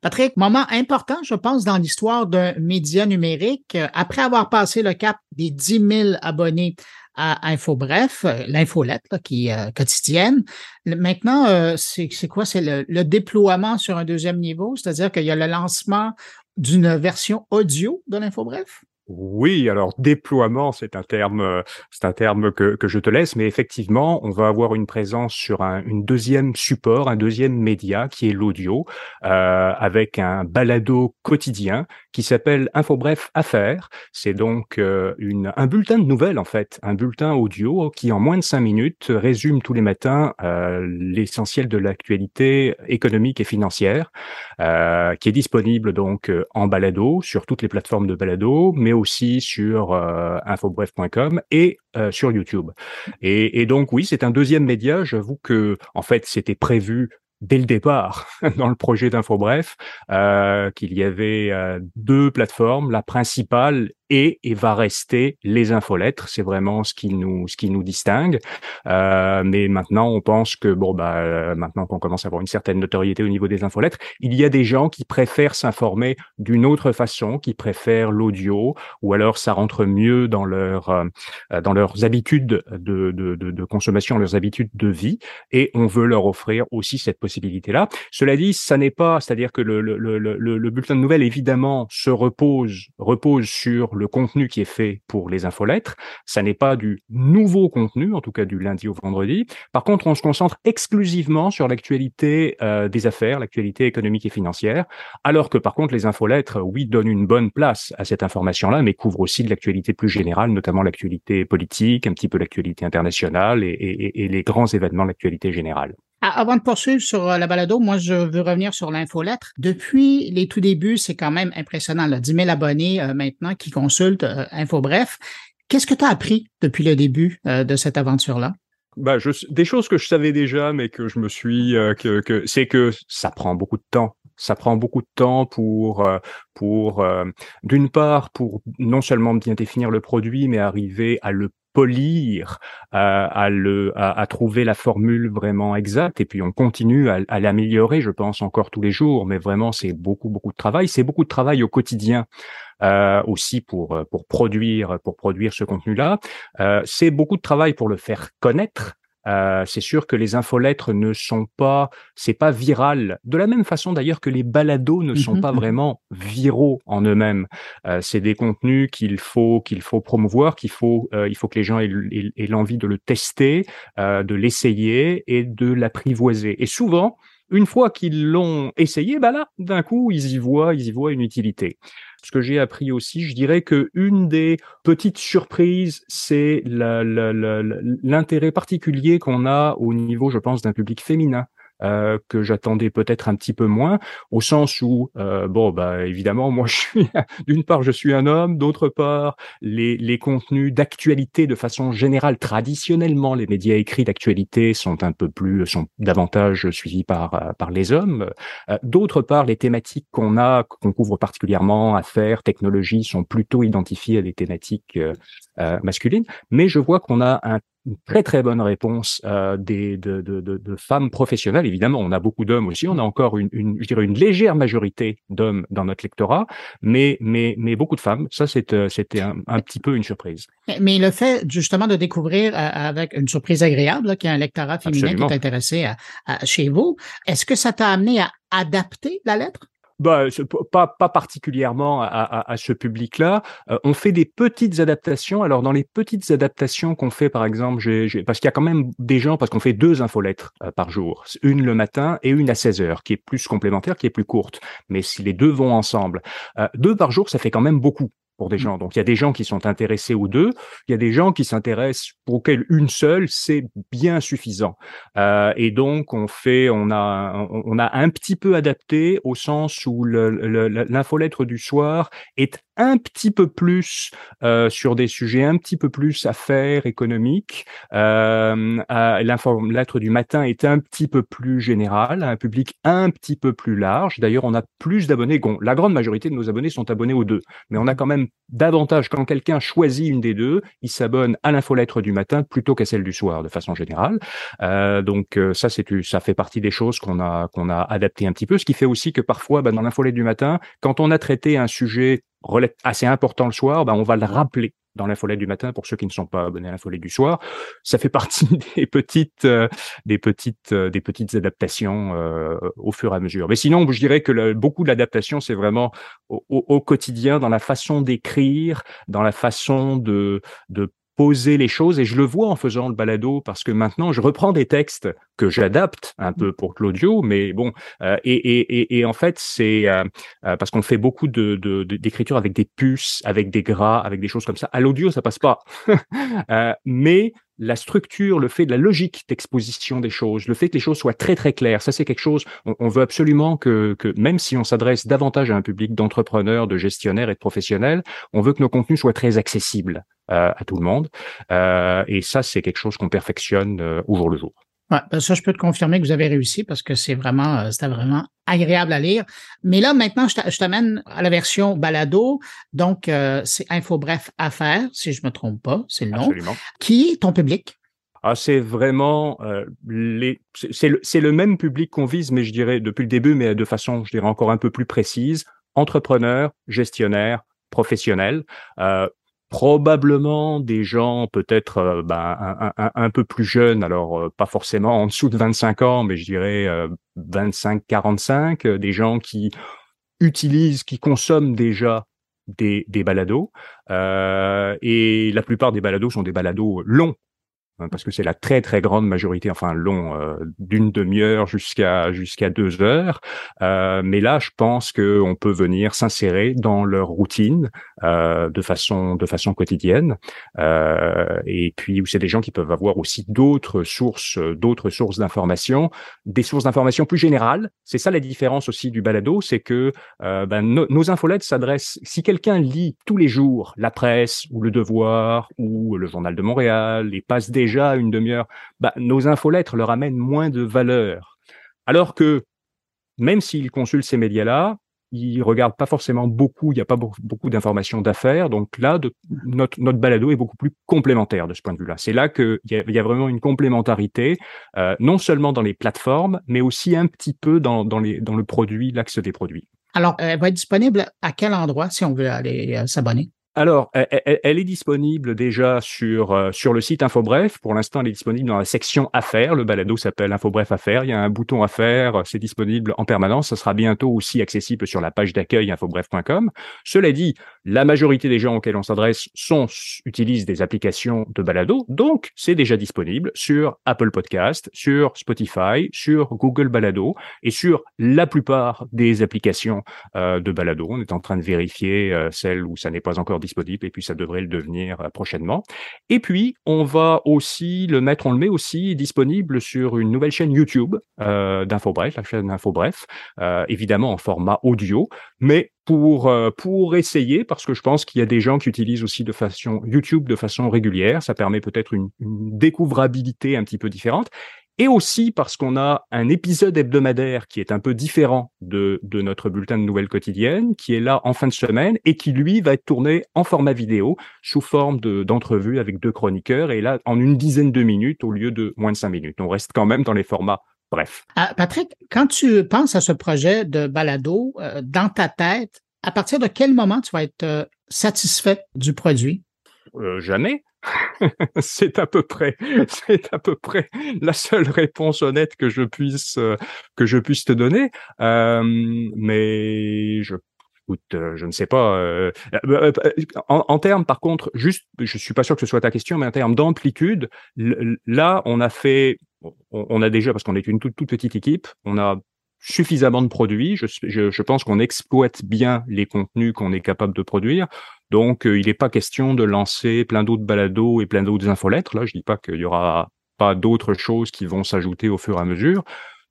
Patrick, moment important, je pense, dans l'histoire d'un média numérique. Euh, après avoir passé le cap des 10 000 abonnés à InfoBref, euh, l'infolette qui est euh, quotidienne. Maintenant, c'est quoi? C'est le, le, déploiement sur un deuxième niveau, c'est-à-dire qu'il y a le lancement d'une version audio de l'InfoBref? Oui, alors déploiement, c'est un terme, euh, c'est un terme que, que, je te laisse, mais effectivement, on va avoir une présence sur un deuxième support, un deuxième média qui est l'audio, euh, avec un balado quotidien qui s'appelle Infobref Affaires. C'est donc euh, un bulletin de nouvelles en fait, un bulletin audio qui en moins de cinq minutes résume tous les matins euh, l'essentiel de l'actualité économique et financière, qui est disponible donc en balado sur toutes les plateformes de balado, mais aussi sur euh, infobref.com et euh, sur YouTube. Et, donc oui, c'est un deuxième média. J'avoue que en fait, c'était prévu dès le départ dans le projet d'InfoBref euh, qu'il y avait euh, deux plateformes, la principale et, et va rester les infolettres. C'est vraiment ce qui nous ce qui nous distingue. Euh, mais maintenant, on pense que bon bah euh, maintenant qu'on commence à avoir une certaine notoriété au niveau des infolettres, il y a des gens qui préfèrent s'informer d'une autre façon, qui préfèrent l'audio, ou alors ça rentre mieux dans leur euh, dans leurs habitudes de, de, de, consommation, leurs habitudes de vie, et on veut leur offrir aussi cette possibilité-là. Cela dit, ça n'est pas, c'est-à-dire que le, le, le, le, bulletin de nouvelles évidemment se repose repose sur le contenu qui est fait pour les infolettres. Ça n'est pas du nouveau contenu, en tout cas du lundi au vendredi. Par contre, on se concentre exclusivement sur l'actualité euh, des affaires, l'actualité économique et financière, alors que par contre, les infolettres, oui, donnent une bonne place à cette information-là, mais couvrent aussi de l'actualité plus générale, notamment l'actualité politique, un petit peu l'actualité internationale et, et, et les grands événements de l'actualité générale. Avant de poursuivre sur euh, la balado, moi, je veux revenir sur l'infolettre. Depuis les tout débuts, c'est quand même impressionnant. Là, 10 000 abonnés euh, maintenant qui consultent euh, InfoBref. Qu'est-ce que tu as appris depuis le début de cette aventure-là? Je, des choses que je savais déjà, mais que je me suis, que, que c'est que ça prend beaucoup de temps Ça prend beaucoup de temps pour, euh, pour d'une part, pour non seulement bien définir le produit, mais arriver à le polir, à, le, à, trouver la formule vraiment exacte. Et puis on continue à, à l'améliorer, je pense, encore tous les jours. Mais vraiment, c'est beaucoup, beaucoup de travail. C'est beaucoup de travail au quotidien. Euh, aussi pour pour produire pour produire ce contenu-là. Euh, c'est beaucoup de travail pour le faire connaître. Euh, c'est sûr que les infolettres ne sont pas, c'est pas viral. De la même façon d'ailleurs que les balados ne sont mmh pas vraiment viraux en eux-mêmes. Euh, c'est des contenus qu'il faut qu'il faut promouvoir, qu'il faut euh, il faut que les gens aient, aient l'envie de le tester, euh, de l'essayer et de l'apprivoiser. Et souvent, une fois qu'ils l'ont essayé, bah là, d'un coup, ils y voient, ils y voient une utilité. Ce que j'ai appris aussi, je dirais que une des petites surprises, c'est l'intérêt particulier qu'on a au niveau, je pense, d'un public féminin. Euh, que j'attendais peut-être un petit peu moins, au sens où, euh, bon, bah évidemment, moi, je suis, d'une part, je suis un homme, d'autre part, les, contenus d'actualité de façon générale, traditionnellement, les médias écrits d'actualité sont un peu plus, sont davantage suivis par euh, par les hommes. d'autre part, les thématiques qu'on a, qu'on couvre particulièrement, affaires, technologies, sont plutôt identifiées à des thématiques masculines. Mais je vois qu'on a un une très très bonne réponse euh, des de, de, de, de, femmes professionnelles. Évidemment, on a beaucoup d'hommes aussi. On a encore une, une, je dirais une légère majorité d'hommes dans notre lectorat, mais mais mais beaucoup de femmes. Ça, euh, c'était un, un, petit peu une surprise. Mais, le fait justement de découvrir euh, avec une surprise agréable qu'il y a un lectorat féminin qui est intéressé à, à, chez vous, est-ce que ça t'a amené à adapter la lettre? Bah, pas, pas particulièrement à, à, à ce public-là. Euh, on fait des petites adaptations. Alors, dans les petites adaptations qu'on fait, par exemple, parce qu'il y a quand même des gens, parce qu'on fait deux infolettres euh, par jour, une le matin et une à 16 heures, qui est plus complémentaire, qui est plus courte. Mais si les deux vont ensemble, euh, deux par jour, ça fait quand même beaucoup pour des mmh. gens. Donc il y a des gens qui sont intéressés aux deux, il y a des gens qui s'intéressent pour lesquels une seule c'est bien suffisant. Euh, et donc on fait, on a, on a un petit peu adapté au sens où l'infolettre du soir est un petit peu plus euh, sur des sujets un petit peu plus affaires économiques. Euh, lettre du matin est un petit peu plus général, un public un petit peu plus large. D'ailleurs, on a plus d'abonnés. Bon, la grande majorité de nos abonnés sont abonnés aux deux, mais on a quand même davantage quand quelqu'un choisit une des deux, il s'abonne à l'infolettre du matin plutôt qu'à celle du soir, de façon générale. Euh, donc euh, ça, c'est ça fait partie des choses qu'on a qu'on a adapté un petit peu, ce qui fait aussi que parfois, bah, dans l'infolettre du matin, quand on a traité un sujet assez important le soir, ben on va le rappeler dans l'infolette du matin pour ceux qui ne sont pas abonnés à l'infolette du soir. Ça fait partie des petites, euh, des petites, euh, des petites adaptations euh, au fur et à mesure. Mais sinon, je dirais que beaucoup de l'adaptation, c'est vraiment au, au, quotidien, dans la façon d'écrire, dans la façon de, de poser les choses et je le vois en faisant le balado parce que maintenant je reprends des textes que j'adapte un peu pour l'audio mais bon euh, et, et, et, en fait c'est euh, euh, parce qu'on fait beaucoup de d'écriture avec des puces avec des gras avec des choses comme ça. À l'audio ça passe pas. Mais la structure, le fait de la logique d'exposition des choses, le fait que les choses soient très très claires, ça c'est quelque chose, on, veut absolument que, que, même si on s'adresse davantage à un public d'entrepreneurs, de gestionnaires et de professionnels, on veut que nos contenus soient très accessibles euh, à tout le monde. Euh, et ça c'est quelque chose qu'on perfectionne euh, au jour le jour. Ouais, ben ça, je peux te confirmer que vous avez réussi parce que c'est vraiment, euh, c'était vraiment agréable à lire. Mais là, maintenant, je t'amène à la version balado. Donc, euh, c'est Info Bref Affaires, si je me trompe pas, c'est le nom. Absolument. Qui est ton public? Ah, c'est vraiment euh, les, c'est le, le, même public qu'on vise, mais je dirais depuis le début, mais de façon, je dirais encore un peu plus précise, entrepreneurs, gestionnaires, professionnels. Euh, probablement des gens peut-être euh, ben, un, peu plus jeunes, alors euh, pas forcément en dessous de 25 ans, mais je dirais 25-45, euh, des gens qui utilisent, qui consomment déjà des, des balados. et la plupart des balados sont des balados longs, parce que c'est la très très grande majorité, enfin long, euh, d'une demi-heure jusqu'à jusqu'à deux heures. Euh, mais là, je pense que on peut venir s'insérer dans leur routine euh, de façon de façon quotidienne. Euh, et puis, c'est des gens qui peuvent avoir aussi d'autres sources d'autres sources d'informations, des sources d'informations plus générales. C'est ça la différence aussi du balado, c'est que euh, ben, nos infolettes s'adressent. Si quelqu'un lit tous les jours la presse ou le Devoir ou le Journal de Montréal et passe des déjà une demi-heure, bah, nos infolettres leur amènent moins de valeur. Alors que même s'il consulte ces médias-là, il regarde pas forcément beaucoup, il n'y a pas beaucoup, d'informations d'affaires. Donc là, de, notre, balado est beaucoup plus complémentaire de ce point de vue-là. C'est là qu'il y, a, y a vraiment une complémentarité, euh, non seulement dans les plateformes, mais aussi un petit peu dans le produit, l'axe des produits. Alors, elle va être disponible à quel endroit si on veut aller euh, s'abonner? Alors, elle, est disponible déjà sur euh, sur le site InfoBref. Pour l'instant, elle est disponible dans la section Affaires. Le balado s'appelle InfoBref Affaires. Il y a un bouton Affaires. C'est disponible en permanence. Ça sera bientôt aussi accessible sur la page d'accueil infobref.com. Cela dit, la majorité des gens auxquels on s'adresse sont utilisent des applications de balado. Donc, c'est déjà disponible sur Apple Podcast, sur Spotify, sur Google Balado et sur la plupart des applications euh, de balado. On est en train de vérifier euh, celles où ça n'est pas encore disponible et puis ça devrait le devenir euh, prochainement. Et puis, on va aussi le mettre, on le met aussi disponible sur une nouvelle chaîne YouTube euh, d'InfoBref, la chaîne InfoBref, euh, évidemment en format audio, mais pour euh, pour essayer parce que je pense qu'il y a des gens qui utilisent aussi de façon YouTube de façon régulière, ça permet peut-être une découvrabilité un petit peu différente et aussi parce qu'on a un épisode hebdomadaire qui est un peu différent de, de notre bulletin de nouvelles quotidiennes, qui est là en fin de semaine et qui, lui, va être tourné en format vidéo, sous forme d'entrevue avec deux chroniqueurs, et là, en une dizaine de minutes au lieu de moins de cinq minutes. On reste quand même dans les formats brefs. Ah, Patrick, quand tu penses à ce projet de balado, euh, dans ta tête, à partir de quel moment tu vas être euh, satisfait du produit? Euh, jamais. c'est à peu près, c'est à peu près la seule réponse honnête que je puisse euh, que je puisse te donner. Euh, mais je euh, je ne sais pas. Euh, en, termes, par contre, juste, je suis pas sûr que ce soit ta question, mais en termes d'amplitude, là, on a fait, on, a déjà, parce qu'on est une toute, petite équipe, on a suffisamment de produits. Je pense qu'on exploite bien les contenus qu'on est capable de produire. Donc, euh, il n'est pas question de lancer plein d'autres balados et plein d'autres infolettres. Là, je dis pas qu'il y aura pas d'autres choses qui vont s'ajouter au fur et à mesure,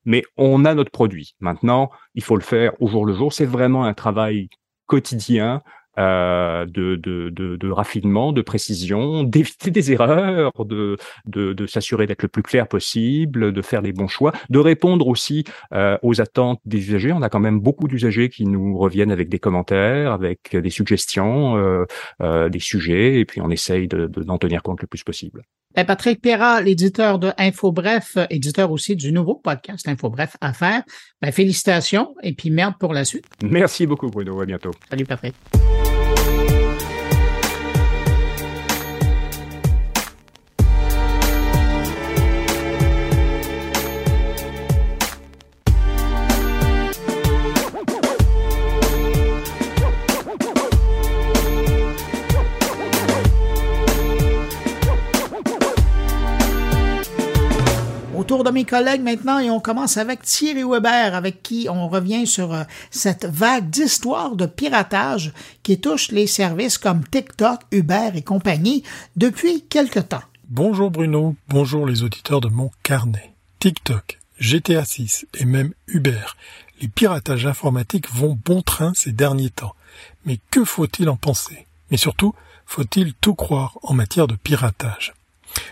mais on a notre produit. Maintenant, il faut le faire au jour le jour. C'est vraiment un travail quotidien euh, de, de, de, de, raffinement, de précision, d'éviter des erreurs, de, de, de s'assurer d'être le plus clair possible, de faire les bons choix, de répondre aussi euh, aux attentes des usagers. On a quand même beaucoup d'usagers qui nous reviennent avec des commentaires, avec des suggestions, euh, euh des sujets, et puis on essaye d'en de, tenir compte le plus possible. Ben, Patrick Perra, l'éditeur de InfoBref, éditeur aussi du nouveau podcast InfoBref à faire. Ben, félicitations et puis merde pour la suite. Merci beaucoup Bruno, à bientôt. Salut Patrick. De mes collègues maintenant et on commence avec Thierry Weber avec qui on revient sur euh, cette vague d'histoires de piratage qui touche les services comme TikTok, Uber et compagnie depuis quelque temps. Bonjour Bruno, bonjour les auditeurs de mon carnet. TikTok, GTA 6 et même Uber, les piratages informatiques vont bon train ces derniers temps. Mais que faut-il en penser? Mais surtout, faut-il tout croire en matière de piratage?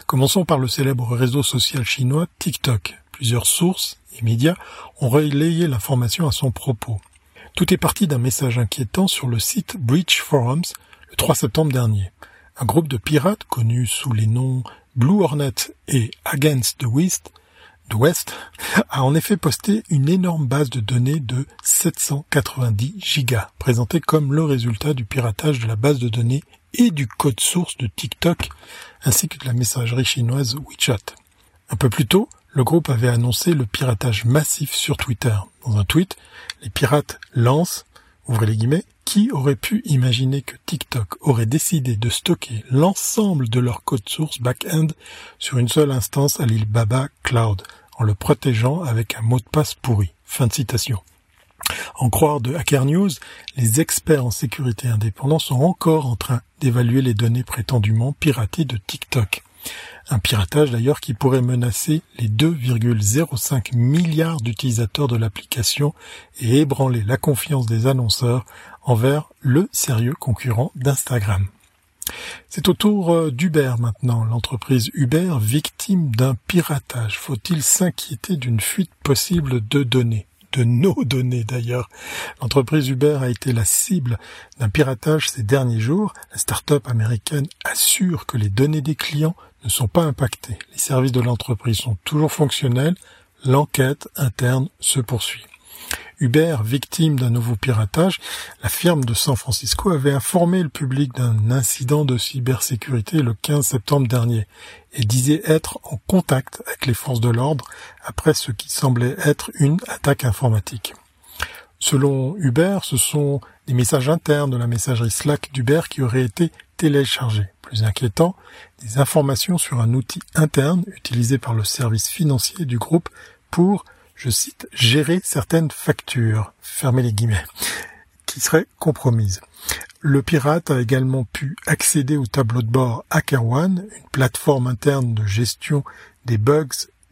Commençons par le célèbre réseau social chinois TikTok. Plusieurs sources et médias ont relayé l'information à son propos. Tout est parti d'un message inquiétant sur le site Breach Forums le 3 septembre dernier. Un groupe de pirates connus sous les noms Blue Hornet et Against the West, the West a en effet posté une énorme base de données de 790 gigas, présentée comme le résultat du piratage de la base de données et du code source de TikTok ainsi que de la messagerie chinoise WeChat. Un peu plus tôt, le groupe avait annoncé le piratage massif sur Twitter. Dans un tweet, les pirates lancent, ouvrez les guillemets, qui aurait pu imaginer que TikTok aurait décidé de stocker l'ensemble de leur code source back-end sur une seule instance à l'île Baba Cloud, en le protégeant avec un mot de passe pourri. Fin de citation. En croire de Hacker News, les experts en sécurité indépendants sont encore en train d'évaluer les données prétendument piratées de TikTok. Un piratage d'ailleurs qui pourrait menacer les 2,05 milliards d'utilisateurs de l'application et ébranler la confiance des annonceurs envers le sérieux concurrent d'Instagram. C'est au tour euh, d'Uber maintenant, l'entreprise Uber victime d'un piratage. Faut-il s'inquiéter d'une fuite possible de données? De nos données d'ailleurs. L'entreprise Uber a été la cible d'un piratage ces derniers jours. La start-up américaine assure que les données des clients ne sont pas impactées. Les services de l'entreprise sont toujours fonctionnels. L'enquête interne se poursuit. Uber, victime d'un nouveau piratage, la firme de San Francisco avait informé le public d'un incident de cybersécurité le 15 septembre dernier et disait être en contact avec les forces de l'ordre après ce qui semblait être une attaque informatique. Selon Uber, ce sont des messages internes de la messagerie Slack d'Uber qui auraient été téléchargés. Plus inquiétant, des informations sur un outil interne utilisé par le service financier du groupe pour je cite, gérer certaines factures, fermez les guillemets, qui seraient compromises. Le pirate a également pu accéder au tableau de bord HackerOne, une plateforme interne de gestion des bugs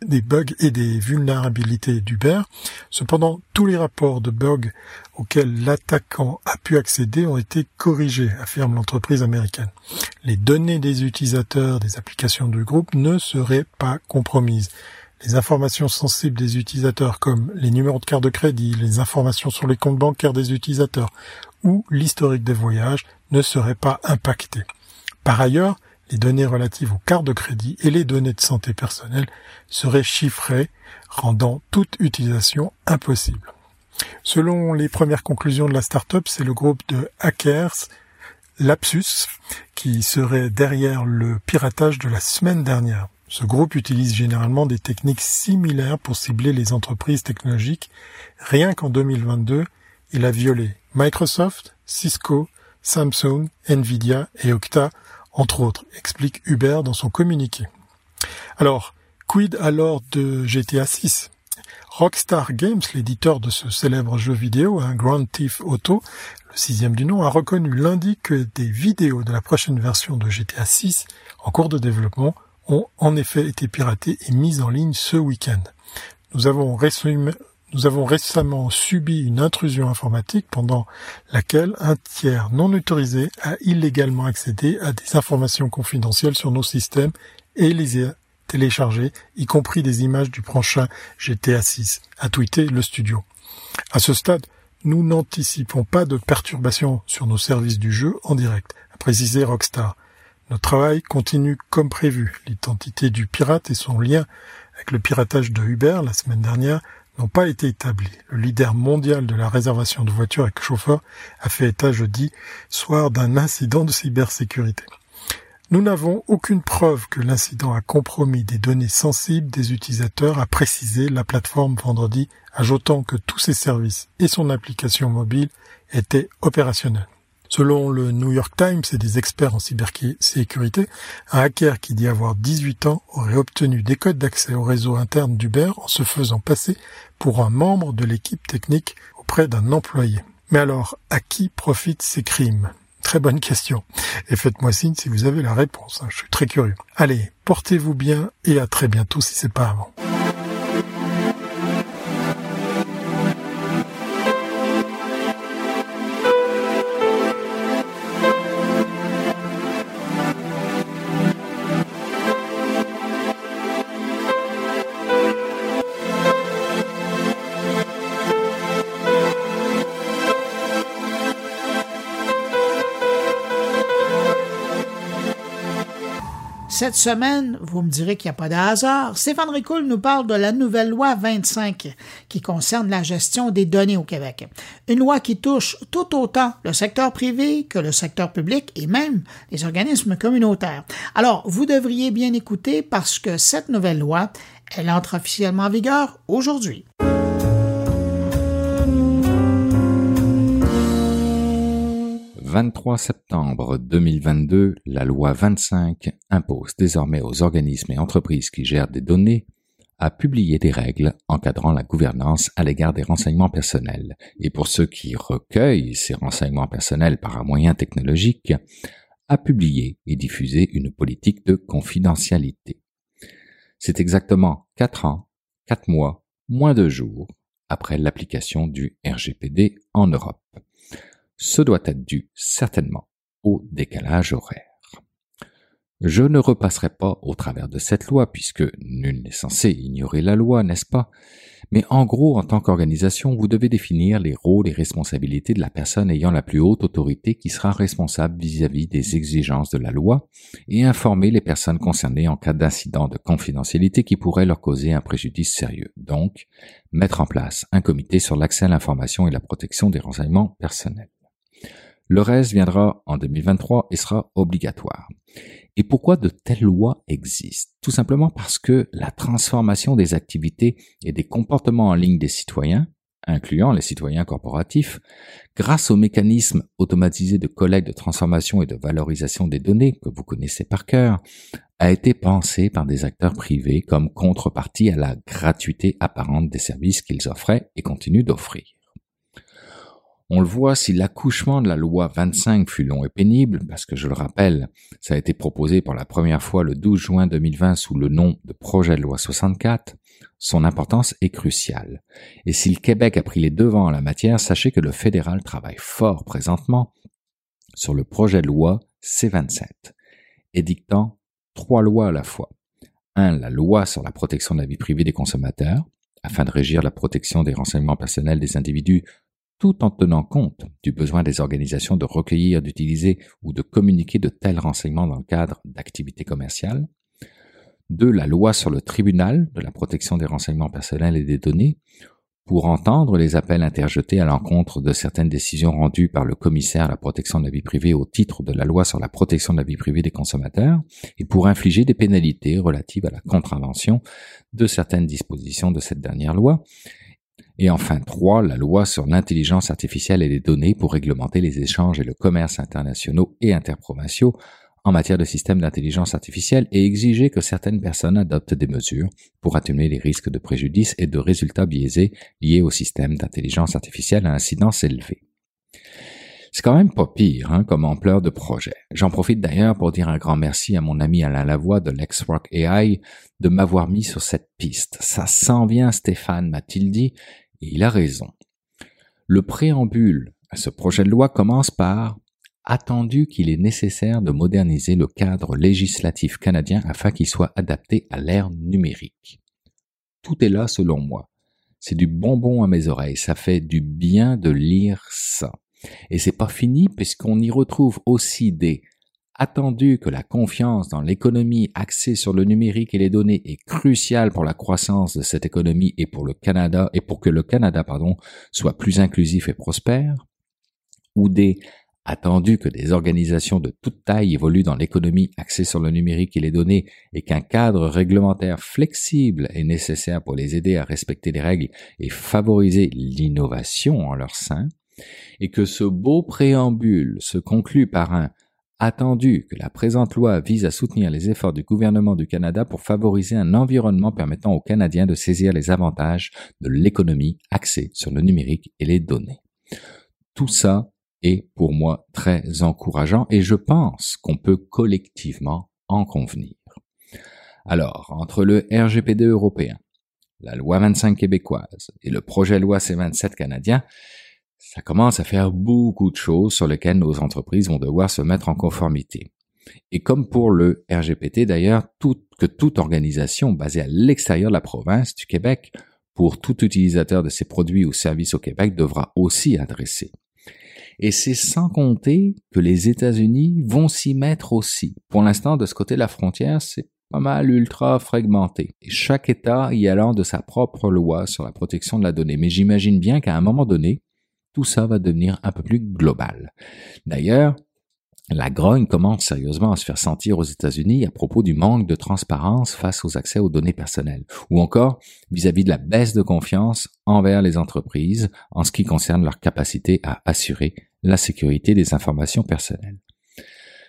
des bugs et des vulnérabilités d'Uber. Cependant, tous les rapports de bugs auxquels l'attaquant a pu accéder ont été corrigés, affirme l'entreprise américaine. Les données des utilisateurs des applications du groupe ne seraient pas compromises les informations sensibles des utilisateurs comme les numéros de carte de crédit, les informations sur les comptes bancaires des utilisateurs ou l'historique des voyages ne seraient pas impactées. Par ailleurs, les données relatives aux cartes de crédit et les données de santé personnelle seraient chiffrées, rendant toute utilisation impossible. Selon les premières conclusions de la start-up, c'est le groupe de hackers Lapsus qui serait derrière le piratage de la semaine dernière. Ce groupe utilise généralement des techniques similaires pour cibler les entreprises technologiques. Rien qu'en 2022, il a violé Microsoft, Cisco, Samsung, Nvidia et Okta, entre autres, explique Uber dans son communiqué. Alors, quid alors de GTA 6 Rockstar Games, l'éditeur de ce célèbre jeu vidéo, un Grand Theft Auto, le sixième du nom, a reconnu lundi que des vidéos de la prochaine version de GTA 6 en cours de développement ont en effet été piratés et mis en ligne ce week-end. Nous avons, nous avons récemment subi une intrusion informatique pendant laquelle un tiers non autorisé a illégalement accédé à des informations confidentielles sur nos systèmes et les a téléchargées, y compris des images du prochain GTA 6, a tweeté le studio. À ce stade, nous n'anticipons pas de perturbations sur nos services du jeu en direct, a précisé Rockstar. Notre travail continue comme prévu. L'identité du pirate et son lien avec le piratage de Uber la semaine dernière n'ont pas été établis. Le leader mondial de la réservation de voitures avec chauffeur a fait état jeudi soir d'un incident de cybersécurité. Nous n'avons aucune preuve que l'incident a compromis des données sensibles des utilisateurs, a précisé la plateforme vendredi, ajoutant que tous ses services et son application mobile étaient opérationnels. Selon le New York Times et des experts en cybersécurité, un hacker qui dit avoir 18 ans aurait obtenu des codes d'accès au réseau interne d'Uber en se faisant passer pour un membre de l'équipe technique auprès d'un employé. Mais alors, à qui profitent ces crimes? Très bonne question. Et faites-moi signe si vous avez la réponse. Hein. Je suis très curieux. Allez, portez-vous bien et à très bientôt si c'est pas avant. Semaine, vous me direz qu'il n'y a pas de hasard, Stéphane Ricoul nous parle de la nouvelle loi 25 qui concerne la gestion des données au Québec. Une loi qui touche tout autant le secteur privé que le secteur public et même les organismes communautaires. Alors, vous devriez bien écouter parce que cette nouvelle loi, elle entre officiellement en vigueur aujourd'hui. 23 septembre 2022, la loi 25 impose désormais aux organismes et entreprises qui gèrent des données à publier des règles encadrant la gouvernance à l'égard des renseignements personnels. Et pour ceux qui recueillent ces renseignements personnels par un moyen technologique, à publier et diffuser une politique de confidentialité. C'est exactement 4 ans, 4 mois, moins de jours après l'application du RGPD en Europe ce doit être dû certainement au décalage horaire. Je ne repasserai pas au travers de cette loi, puisque nul n'est censé ignorer la loi, n'est-ce pas? Mais en gros, en tant qu'organisation, vous devez définir les rôles et responsabilités de la personne ayant la plus haute autorité qui sera responsable vis-à-vis des exigences de la loi et informer les personnes concernées en cas d'incident de confidentialité qui pourrait leur causer un préjudice sérieux. Donc, mettre en place un comité sur l'accès à l'information et la protection des renseignements personnels. Le reste viendra en 2023 et sera obligatoire. Et pourquoi de telles lois existent? Tout simplement parce que la transformation des activités et des comportements en ligne des citoyens, incluant les citoyens corporatifs, grâce aux mécanismes automatisés de collecte, de transformation et de valorisation des données que vous connaissez par cœur, a été pensée par des acteurs privés comme contrepartie à la gratuité apparente des services qu'ils offraient et continuent d'offrir. On le voit si l'accouchement de la loi 25 fut long et pénible, parce que je le rappelle, ça a été proposé pour la première fois le 12 juin 2020 sous le nom de projet de loi 64, son importance est cruciale. Et si le Québec a pris les devants en la matière, sachez que le fédéral travaille fort présentement sur le projet de loi C27, édictant trois lois à la fois. Un, la loi sur la protection de la vie privée des consommateurs, afin de régir la protection des renseignements personnels des individus tout en tenant compte du besoin des organisations de recueillir, d'utiliser ou de communiquer de tels renseignements dans le cadre d'activités commerciales. 2. La loi sur le tribunal de la protection des renseignements personnels et des données pour entendre les appels interjetés à l'encontre de certaines décisions rendues par le commissaire à la protection de la vie privée au titre de la loi sur la protection de la vie privée des consommateurs et pour infliger des pénalités relatives à la contravention de certaines dispositions de cette dernière loi et enfin, trois, la loi sur l'intelligence artificielle et les données pour réglementer les échanges et le commerce internationaux et interprovinciaux en matière de systèmes d'intelligence artificielle et exiger que certaines personnes adoptent des mesures pour atténuer les risques de préjudice et de résultats biaisés liés au système d'intelligence artificielle à incidence élevée. C'est quand même pas pire hein, comme ampleur de projet. J'en profite d'ailleurs pour dire un grand merci à mon ami Alain Lavoie de LexWork AI de m'avoir mis sur cette piste. Ça s'en vient Stéphane, m'a-t-il dit, et il a raison. Le préambule à ce projet de loi commence par attendu qu'il est nécessaire de moderniser le cadre législatif canadien afin qu'il soit adapté à l'ère numérique. Tout est là selon moi. C'est du bonbon à mes oreilles, ça fait du bien de lire ça. Et c'est pas fini puisqu'on y retrouve aussi des attendu que la confiance dans l'économie axée sur le numérique et les données est cruciale pour la croissance de cette économie et pour le Canada et pour que le Canada pardon soit plus inclusif et prospère ou des attendu que des organisations de toute taille évoluent dans l'économie axée sur le numérique et les données et qu'un cadre réglementaire flexible est nécessaire pour les aider à respecter les règles et favoriser l'innovation en leur sein, et que ce beau préambule se conclut par un attendu que la présente loi vise à soutenir les efforts du gouvernement du Canada pour favoriser un environnement permettant aux Canadiens de saisir les avantages de l'économie axée sur le numérique et les données. Tout ça est pour moi très encourageant et je pense qu'on peut collectivement en convenir. Alors, entre le RGPD européen, la loi 25 québécoise et le projet loi C27 canadien, ça commence à faire beaucoup de choses sur lesquelles nos entreprises vont devoir se mettre en conformité. Et comme pour le RGPT d'ailleurs, que toute organisation basée à l'extérieur de la province du Québec, pour tout utilisateur de ces produits ou services au Québec, devra aussi adresser. Et c'est sans compter que les États-Unis vont s'y mettre aussi. Pour l'instant, de ce côté de la frontière, c'est pas mal ultra fragmenté. Et chaque État y allant de sa propre loi sur la protection de la donnée. Mais j'imagine bien qu'à un moment donné, tout ça va devenir un peu plus global. D'ailleurs, la grogne commence sérieusement à se faire sentir aux États-Unis à propos du manque de transparence face aux accès aux données personnelles, ou encore vis-à-vis de la baisse de confiance envers les entreprises en ce qui concerne leur capacité à assurer la sécurité des informations personnelles.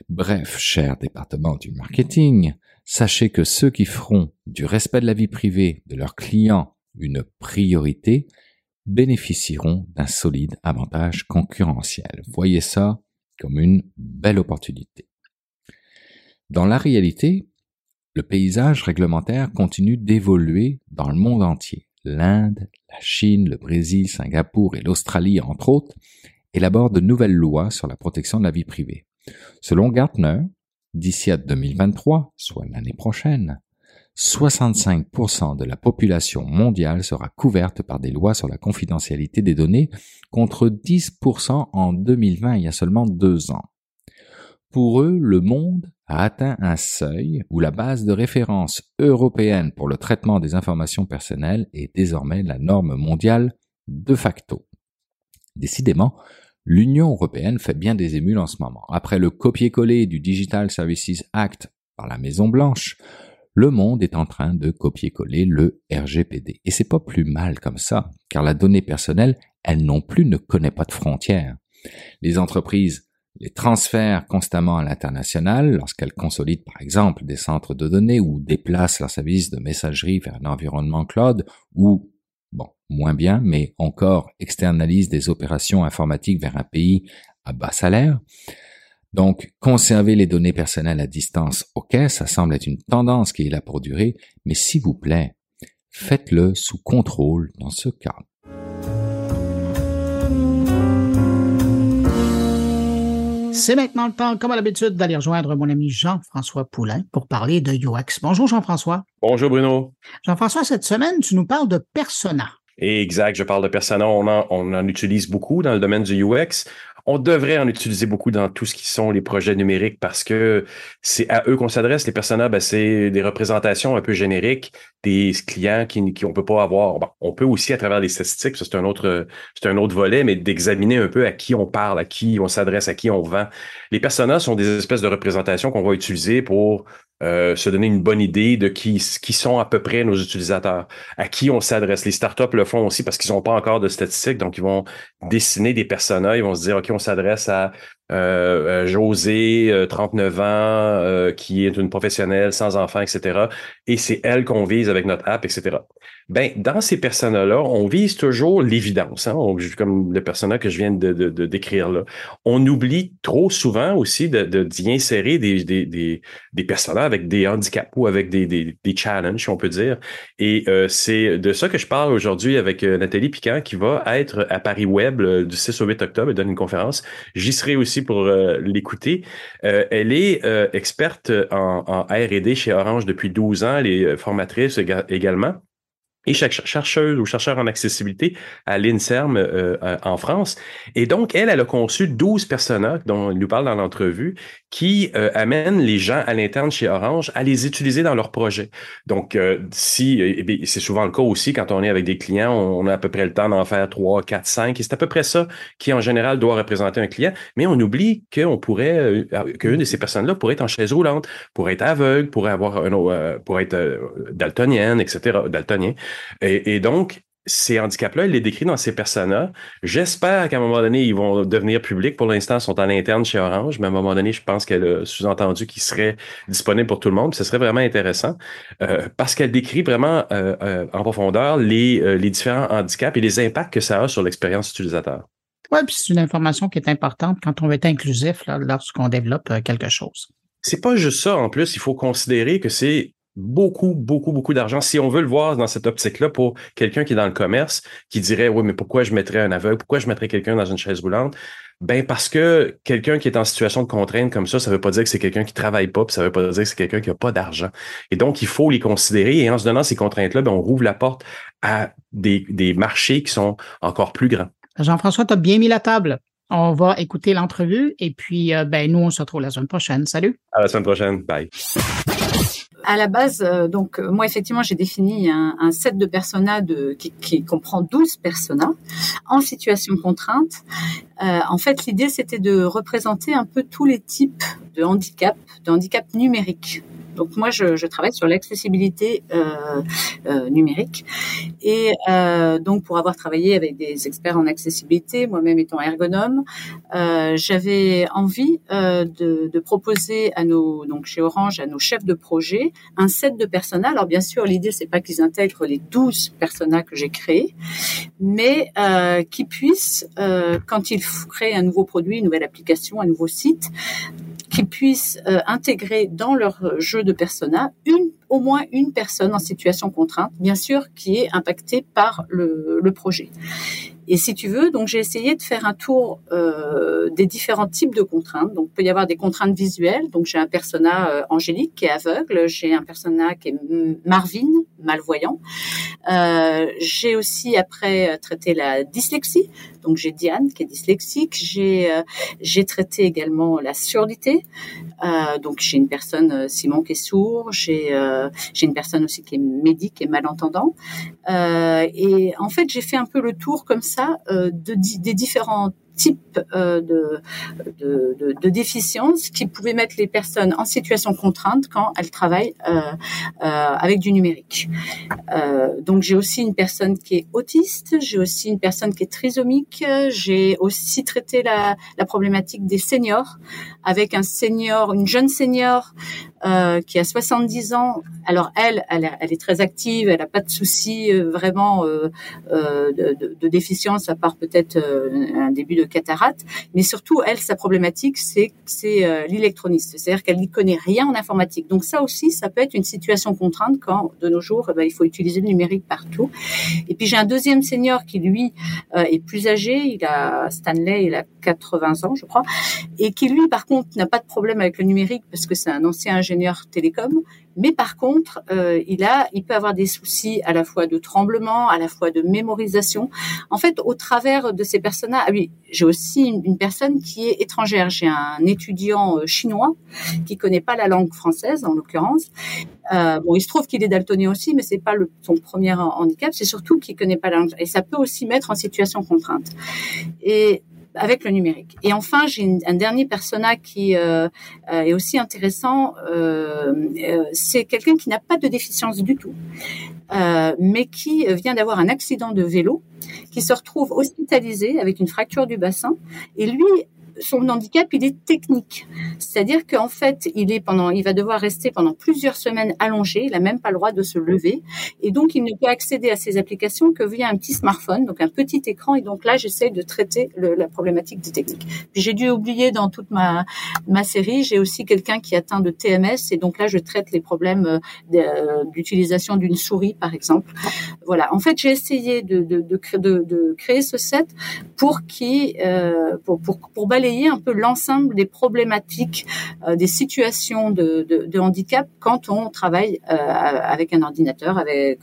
Bref, cher département du marketing, sachez que ceux qui feront du respect de la vie privée de leurs clients une priorité bénéficieront d'un solide avantage concurrentiel. Voyez ça comme une belle opportunité. Dans la réalité, le paysage réglementaire continue d'évoluer dans le monde entier. L'Inde, la Chine, le Brésil, Singapour et l'Australie, entre autres, élaborent de nouvelles lois sur la protection de la vie privée. Selon Gartner, D'ici à 2023, soit l'année prochaine, 65% de la population mondiale sera couverte par des lois sur la confidentialité des données contre 10% en 2020 il y a seulement deux ans. Pour eux, le monde a atteint un seuil où la base de référence européenne pour le traitement des informations personnelles est désormais la norme mondiale de facto. Décidément, l'Union européenne fait bien des émules en ce moment. Après le copier-coller du Digital Services Act par la Maison Blanche, le monde est en train de copier-coller le RGPD. Et c'est pas plus mal comme ça, car la donnée personnelle, elle non plus ne connaît pas de frontières. Les entreprises les transfèrent constamment à l'international lorsqu'elles consolident par exemple des centres de données ou déplacent leurs services de messagerie vers un environnement cloud ou, bon, moins bien, mais encore externalisent des opérations informatiques vers un pays à bas salaire. Donc, conserver les données personnelles à distance, ok, ça semble être une tendance qui est là pour durer, mais s'il vous plaît, faites-le sous contrôle dans ce cas. C'est maintenant le temps, comme à l'habitude, d'aller rejoindre mon ami Jean-François Poulain pour parler de UX. Bonjour Jean-François. Bonjour Bruno. Jean-François, cette semaine, tu nous parles de persona. Exact, je parle de persona. On en, on en utilise beaucoup dans le domaine du UX. On devrait en utiliser beaucoup dans tout ce qui sont les projets numériques parce que c'est à eux qu'on s'adresse. Les personas, ben, c'est des représentations un peu génériques des clients qui, qui peut pas avoir. on peut aussi à travers les statistiques, c'est un autre c'est un autre volet, mais d'examiner un peu à qui on parle, à qui on s'adresse, à qui on vend. Les personas sont des espèces de représentations qu'on va utiliser pour euh, se donner une bonne idée de qui, qui sont à peu près nos utilisateurs, à qui on s'adresse. Les startups le font aussi parce qu'ils n'ont pas encore de statistiques, donc ils vont dessiner des personas, ils vont se dire, OK, on s'adresse à euh, euh José, 39 ans, qui est une professionnelle sans enfants, etc. Et c'est elle qu'on vise avec notre app, etc. Ben, dans ces personas-là, on vise toujours l'évidence, hein, comme le persona que je viens de, de, décrire là. On oublie trop souvent aussi de, d'y insérer des, des, des, des avec des handicaps ou avec des, des, des challenges, on peut dire. Et euh, c'est de ça que je parle aujourd'hui avec euh, Nathalie Piquant, qui va être à Paris Web du 6 au 8 octobre et donne une conférence. J'y serai aussi pour euh, l'écouter. elle est experte en, en R&D chez Orange depuis 12 ans. Elle est formatrice également et chercheuse ou chercheur en accessibilité à l'INSERM euh, euh, en France. Et donc, elle, elle a conçu 12 personnages dont elle nous parle dans l'entrevue qui euh, amènent les gens à l'interne chez Orange à les utiliser dans leurs projets. Donc, si, eh c'est souvent le cas aussi quand on est avec des clients, on a à peu près le temps d'en faire 3, 4, 5, et c'est à peu près ça qui, en général, doit représenter un client. Mais on oublie qu'on pourrait, qu'une de ces personnes-là pourrait être en chaise roulante, pourrait être aveugle, pourrait avoir un, pourrait être daltonienne, etc., daltonien. Et, donc, ces handicaps-là, il les décrit dans ces personas. J'espère qu'à un moment donné, ils vont devenir publics. Pour l'instant, ils sont en interne chez Orange, mais à un moment donné, je pense qu'elle a sous-entendu qu'ils seraient disponibles pour tout le monde. Ce serait vraiment intéressant euh, parce qu'elle décrit vraiment euh, euh, en profondeur les, les différents handicaps et les impacts que ça a sur l'expérience utilisateur. Oui, puis c'est une information qui est importante quand on veut être inclusif lorsqu'on développe quelque chose. C'est pas juste ça. En plus, il faut considérer que c'est beaucoup, beaucoup, beaucoup d'argent. Si on veut le voir dans cette optique-là pour quelqu'un qui est dans le commerce, qui dirait, oui, mais pourquoi je mettrais un aveugle? Pourquoi je mettrais quelqu'un dans une chaise roulante? Ben, parce que quelqu'un qui est en situation de contrainte comme ça, ça veut pas dire que c'est quelqu'un qui travaille pas, puis ça veut pas dire que c'est quelqu'un qui a pas d'argent. Et donc, il faut les considérer. Et en se donnant ces contraintes-là, ben, on rouvre la porte à des, des marchés qui sont encore plus grands. Jean-François, tu as bien mis la table. On va écouter l'entrevue et puis, euh, ben, nous, on se retrouve la semaine prochaine. Salut. À la semaine prochaine. Bye à la base, euh, donc euh, moi effectivement j'ai défini un, set de personas qui, comprend 12 personas en situation contrainte. Euh, en fait, l'idée c'était de représenter un peu tous les types de handicap, de handicap numérique. Donc moi, je, je travaille sur l'accessibilité euh, euh, numérique et euh, donc pour avoir travaillé avec des experts en accessibilité, moi-même étant ergonome, euh, j'avais envie de, de, proposer à nos donc chez Orange à nos chefs de projet un set de personas. Alors bien sûr, l'idée c'est pas qu'ils intègrent les 12 personas que j'ai créés, mais qu'ils puissent quand ils créent un nouveau produit, une nouvelle application, un nouveau site, qu'ils puissent euh, intégrer dans leur jeu de persona une au moins une personne en situation contrainte, bien sûr, qui est impactée par le, le projet. Et si tu veux, donc j'ai essayé de faire un tour euh, des différents types de contraintes. Donc, il peut y avoir des contraintes visuelles. Donc, j'ai un persona euh, Angélique qui est aveugle. J'ai un persona qui est Marvin, malvoyant. Euh, j'ai aussi après traité la dyslexie. Donc, j'ai Diane qui est dyslexique. J'ai euh, traité également la surdité. Euh, donc, j'ai une personne Simon qui est sourd. J'ai j'ai une personne aussi qui est médic et malentendant. et en fait, j'ai fait un peu le tour comme ça de, des différents type euh, de, de, de, de, déficience qui pouvait mettre les personnes en situation contrainte quand elles travaillent euh, euh, avec du numérique. Euh, donc j'ai aussi une personne qui est autiste, j'ai aussi une personne qui est trisomique, j'ai aussi traité la, la problématique des seniors avec un senior, une jeune senior euh, qui a 70 ans. Alors elle, elle, elle est très active, elle n'a pas de soucis euh, vraiment euh, de, de, de, déficience à part peut-être un début de cataracte, mais surtout elle, sa problématique, c'est c'est l'électroniste, c'est-à-dire qu'elle n'y connaît rien en informatique. Donc ça aussi, ça peut être une situation contrainte quand de nos jours, eh ben, il faut utiliser le numérique partout. Et puis j'ai un deuxième senior qui lui est plus âgé, il a Stanley, il a 80 ans, je crois, et qui lui, par contre, n'a pas de problème avec le numérique parce que c'est un ancien ingénieur télécom, mais par contre, euh, il a, il peut avoir des soucis à la fois de tremblement, à la fois de mémorisation. En fait, au travers de ces personnages, ah oui, j'ai aussi une, personne qui est étrangère. J'ai un étudiant euh, chinois qui connaît pas la langue française, en l'occurrence. Euh, bon, il se trouve qu'il est daltonien aussi, mais c'est pas son premier handicap. C'est surtout qu'il connaît pas la langue, et ça peut aussi mettre en situation contrainte. Et avec le numérique. Et enfin, j'ai un dernier persona qui euh, euh, est aussi intéressant. Euh, c'est quelqu'un qui n'a pas de déficience du tout, mais qui vient d'avoir un accident de vélo, qui se retrouve hospitalisé avec une fracture du bassin. Et lui son handicap, il est technique. C'est-à-dire qu'en fait, il est pendant, il va devoir rester pendant plusieurs semaines allongé. Il n'a même pas le droit de se lever. Et donc, il ne peut accéder à ces applications que via un petit smartphone, donc un petit écran. Et donc là, j'essaie de traiter la problématique des techniques. j'ai dû oublier dans toute ma, série, j'ai aussi quelqu'un qui atteint de TMS. Et donc là, je traite les problèmes euh, euh, d'utilisation d'une souris, par exemple. Voilà. En fait, j'ai essayé de, créer ce set pour qui, euh, pour, pour, pour balayer un peu l'ensemble des problématiques, euh, des situations de, handicap quand on travaille euh, avec un ordinateur, avec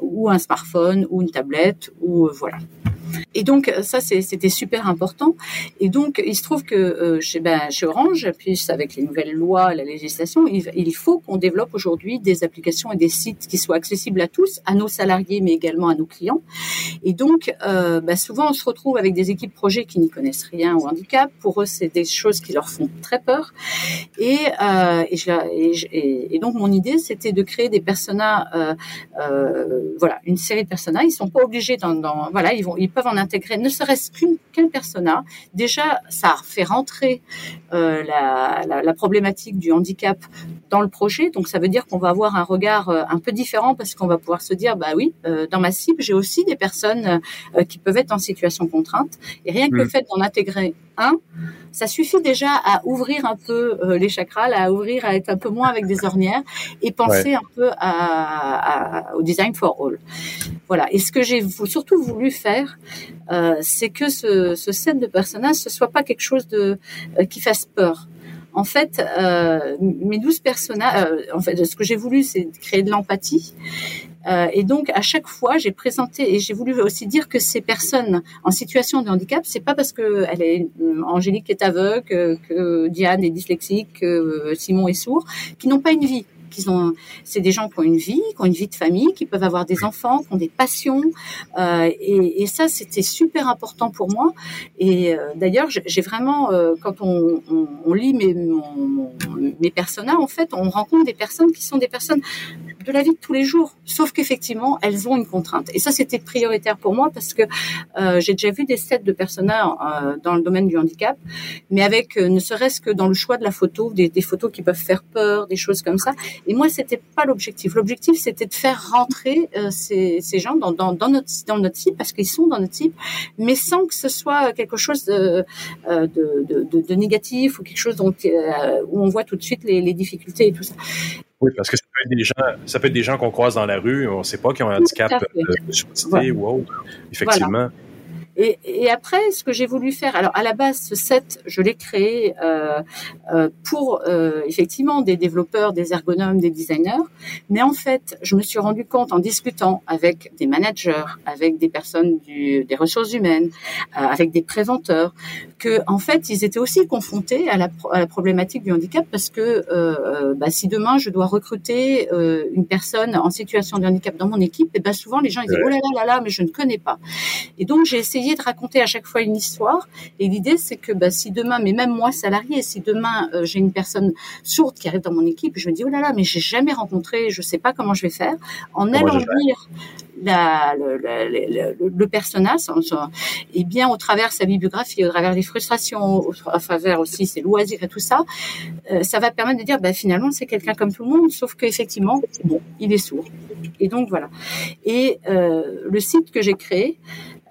ou un smartphone ou une tablette ou euh, voilà. Et donc ça c'était super important. Et donc il se trouve que chez, ben, chez Orange, puis avec les nouvelles lois, la législation, il, faut qu'on développe aujourd'hui des applications et des sites qui soient accessibles à tous, à nos salariés, mais également à nos clients. Et donc ben, souvent on se retrouve avec des équipes projets qui n'y connaissent rien au handicap. Pour eux c'est des choses qui leur font très peur. Et, euh, et, je, et, et, donc mon idée c'était de créer des personas, euh, euh, voilà, une série de personas. Ils sont pas obligés dans, dans voilà, ils vont ils peuvent en intégrer ne serait-ce qu'une qu'un persona. Déjà, ça fait rentrer la, la, la, problématique du handicap dans le projet. Donc, ça veut dire qu'on va avoir un regard un peu différent parce qu'on va pouvoir se dire, bah oui, dans ma cible, j'ai aussi des personnes qui peuvent être en situation contrainte. Et rien que le mm. fait d'en intégrer un, ça suffit déjà à ouvrir un peu euh, les chakras, à ouvrir, à être un peu moins avec des ornières et penser un peu à, au design for all. Voilà. Et ce que j'ai surtout voulu faire, euh, c'est que ce, ce, set de personnages, ce soit pas quelque chose de euh, qui fasse peur. En fait, mes douze personnages, en fait, ce que j'ai voulu, c'est créer de l'empathie. Euh, et donc, à chaque fois, j'ai présenté et j'ai voulu aussi dire que ces personnes en situation de handicap, c'est pas parce que elle est Angélique est aveugle, que Diane est dyslexique, que Simon est sourd, qui n'ont pas une vie ont, c'est des gens qui ont une vie, qui ont une vie de famille, qui peuvent avoir des enfants, qui ont des passions. Euh, et, et, ça, c'était super important pour moi. Et euh, d'ailleurs, j'ai vraiment, euh, quand on, on, on, lit mes, mon, mes personnages, en fait, on rencontre des personnes qui sont des personnes de la vie de tous les jours. Sauf qu'effectivement, elles ont une contrainte. Et ça, c'était prioritaire pour moi parce que euh, j'ai déjà vu des sets de personnages euh, dans le domaine du handicap, mais avec ne serait-ce que dans le choix de la photo, des, des, photos qui peuvent faire peur, des choses comme ça. Et moi, c'était pas l'objectif. L'objectif, c'était de faire rentrer euh, ces, ces, gens dans, dans, dans, notre, dans notre site, parce qu'ils sont dans notre site, mais sans que ce soit quelque chose de, euh, de, de, de négatif ou quelque chose dont, euh, où on voit tout de suite les, les difficultés et tout ça. Oui, parce que ça peut être des gens, ça peut être des gens qu'on croise dans la rue, on ne sait pas qui ont un handicap de surdité ou autre. Effectivement. Et, et après, ce que j'ai voulu faire, alors à la base, ce set, je l'ai créé euh, euh, pour euh, effectivement des développeurs, des ergonomes, des designers. Mais en fait, je me suis rendu compte en discutant avec des managers, avec des personnes du, des ressources humaines, euh, avec des préventeurs, que en fait, ils étaient aussi confrontés à la, à la problématique du handicap parce que euh, bah, si demain je dois recruter une personne en situation de handicap dans mon équipe, et ben souvent les gens ils disent oh là là là là, mais je ne connais pas. Et donc j'ai essayé de raconter à chaque fois une histoire. Et l'idée c'est que bah, si demain, mais même moi salarié, si demain j'ai une personne sourde qui arrive dans mon équipe, je me dis oh là là, mais j'ai jamais rencontré, je sais pas comment je vais faire. En allant lire la, le, le, le, personnage, et bien au travers sa bibliographie, au travers des frustrations, au, travers aussi ses loisirs et tout ça, euh, ça va permettre de dire bah, finalement c'est quelqu'un comme tout le monde, sauf qu'effectivement, bon, il est sourd. Et donc voilà. Et euh, le site que j'ai créé,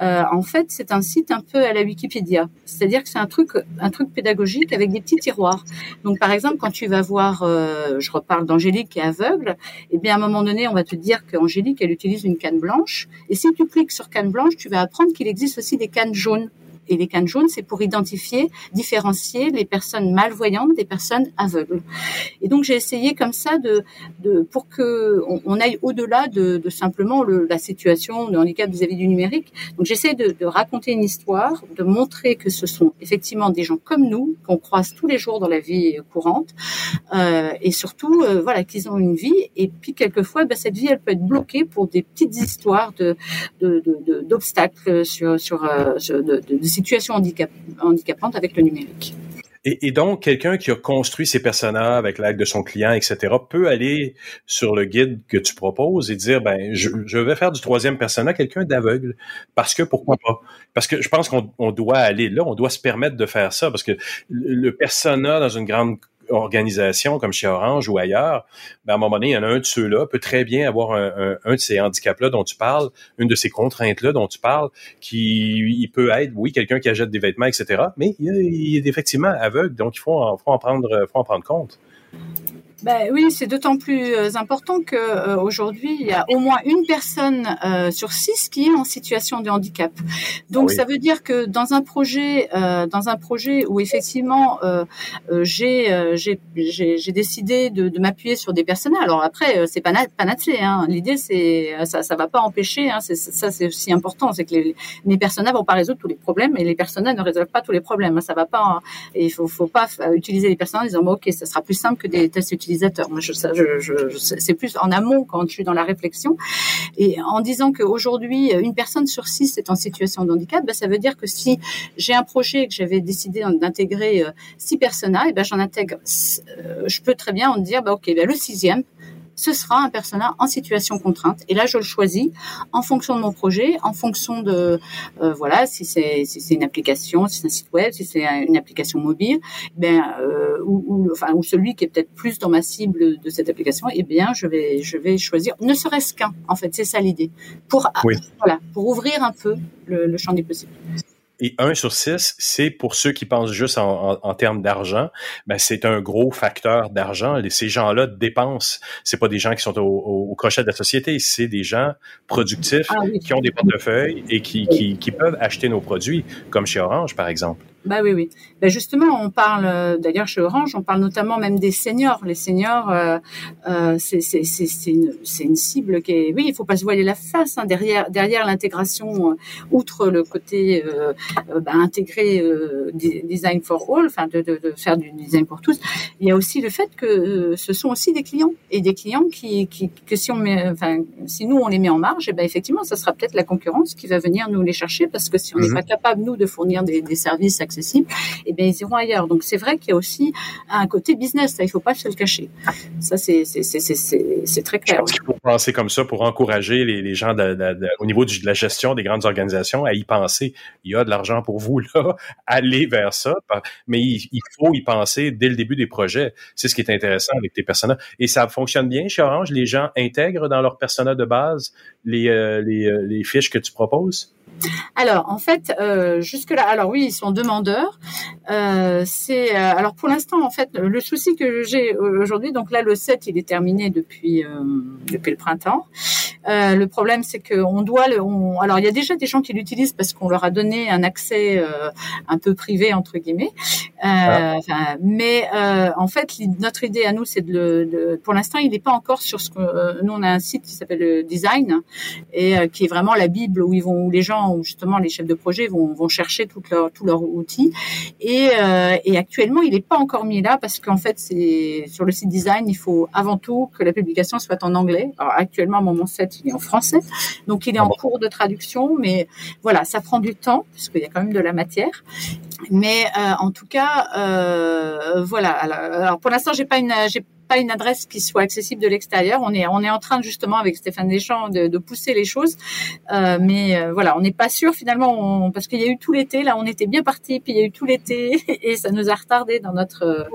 euh, en fait, c'est un site un peu à la Wikipédia. C'est-à-dire que c'est un truc, un truc pédagogique avec des petits tiroirs. Donc, par exemple, quand tu vas voir, euh, je reparle d'Angélique qui est aveugle, eh bien, à un moment donné, on va te dire qu'Angélique, elle utilise une canne blanche. Et si tu cliques sur canne blanche, tu vas apprendre qu'il existe aussi des cannes jaunes. Et les cannes jaunes, c'est pour identifier, différencier les personnes malvoyantes des personnes aveugles. Et donc j'ai essayé comme ça de, de pour que on, aille au-delà de, de, simplement le, la situation de handicap vis-à-vis du numérique. Donc j'essaie de, de, raconter une histoire, de montrer que ce sont effectivement des gens comme nous qu'on croise tous les jours dans la vie courante, euh, et surtout euh, voilà qu'ils ont une vie. Et puis quelquefois, ben, cette vie elle peut être bloquée pour des petites histoires de d'obstacles sur sur, euh, de, de situation handicap, handicapante avec le numérique. Et, donc, quelqu'un qui a construit ses personnages avec l'aide de son client, etc., peut aller sur le guide que tu proposes et dire, ben, je, vais faire du troisième personnage quelqu'un d'aveugle. Parce que, pourquoi pas? Parce que je pense qu'on on doit aller là, on doit se permettre de faire ça, parce que le personnage dans une grande organisation comme chez Orange ou ailleurs, ben à un moment donné, il y en a un de ceux-là peut très bien avoir un, de ces handicaps-là dont tu parles, une de ces contraintes-là dont tu parles, qui il peut être, oui, quelqu'un qui achète des vêtements, etc., mais il, est effectivement aveugle, donc il faut en, faut en prendre compte. Ben oui, c'est d'autant plus euh, important que euh, aujourd'hui il y a au moins une personne euh, sur six qui est en situation de handicap. Donc ah ça veut dire que dans un projet, dans un projet où effectivement j'ai j'ai décidé de, de m'appuyer sur des personnes. Alors après c'est pas panacée. Hein. L'idée c'est ça ça va pas empêcher. Hein. ça c'est aussi important, c'est que les, les personnes vont pas résoudre tous les problèmes et les personnes ne résolvent pas tous les problèmes. Ça va pas. il faut faut pas utiliser les personnes en disant bon, ok ça sera plus simple que des tests utilisés moi, je, je, c'est plus en amont quand je suis dans la réflexion. Et en disant qu'aujourd'hui, une personne sur six est en situation de handicap, ben, ça veut dire que si j'ai un projet et que j'avais décidé d'intégrer euh, six personnes, et ben j'en intègre. Euh, je peux très bien en dire, bah, ok, ben, le sixième, ce sera un personnage en situation contrainte. Et là, je le choisis en fonction de mon projet, en fonction de euh, voilà si c'est si c'est une application, si c'est un site web, si c'est une application mobile, ben euh, ou, ou, enfin ou celui qui est peut-être plus dans ma cible de cette application, eh bien je vais je vais choisir ne serait-ce qu'un. En fait, c'est ça l'idée pour voilà pour ouvrir un peu le, le champ des possibles. Et 1 sur 6, c'est pour ceux qui pensent juste en, en, termes d'argent, ben c'est un gros facteur d'argent. Ces gens-là dépensent. C'est pas des gens qui sont au, au, crochet de la société, c'est des gens productifs ah qui ont des portefeuilles et qui, qui, qui peuvent acheter nos produits, comme chez Orange, par exemple. Bah oui, oui. Bah justement, on parle, euh, d'ailleurs chez Orange, on parle notamment même des seniors. Les seniors, euh, euh, c'est une, une cible qui est... Oui, il faut pas se voiler la face. Hein, derrière derrière l'intégration, euh, outre le côté euh, bah, intégré design for all, enfin de, de, de, faire du design pour tous, il y a aussi le fait que ce sont aussi des clients. Et des clients qui, qui que si on met, enfin, si nous on les met en marge, et eh ben effectivement, ça sera peut-être la concurrence qui va venir nous les chercher parce que si on n'est mhm. pas capable, nous, de fournir des, des services accessibles, et eh bien ils iront ailleurs. Donc c'est vrai qu'il y a aussi un côté business, il faut pas se le cacher. Ça c'est très clair. Je pense qu'il faut penser comme ça pour encourager les, les gens de, de, au niveau de la gestion des grandes organisations à y penser. Il y a de l'argent pour vous là, aller vers ça, mais il, il, faut y penser dès le début des projets. C'est ce qui est intéressant avec tes personnages et ça fonctionne bien chez Orange? Les gens intègrent dans leur persona de base les, euh, les, euh, les fiches que tu proposes? Alors, en fait, euh, jusque-là, alors oui, ils sont demandeurs. Euh, c'est euh, alors pour l'instant, en fait, le souci que j'ai aujourd'hui, donc là, le 7, il est terminé depuis depuis le printemps. Euh, le problème, c'est qu'on doit le. On, alors, il y a déjà des gens qui l'utilisent parce qu'on leur a donné un accès euh, un peu privé entre guillemets. Euh, ah. Mais euh, en fait, notre idée à nous, c'est de le. pour l'instant, il n'est pas encore sur ce que nous on a un site qui s'appelle Design et qui est vraiment la bible où ils vont, où les gens, où justement les chefs de projet vont, vont chercher tout leur, tous leurs outils. Et, et actuellement, il n'est pas encore mis là parce qu'en fait, c'est sur le site Design, il faut avant tout que la publication soit en anglais. Alors, actuellement, mon 7, il est en français, donc il est ah en cours de traduction, mais voilà, ça prend du temps puisqu'il y a quand même de la matière. Mais euh, en tout cas, euh, voilà. Alors, pour l'instant, j'ai pas une, j'ai pas une adresse qui soit accessible de l'extérieur. On est on est en train justement avec Stéphane Deschamps de, de pousser les choses, euh, mais euh, voilà, on n'est pas sûr finalement parce qu'il y a eu tout l'été. Là, on était bien parti, puis il y a eu tout l'été et ça nous a retardé dans notre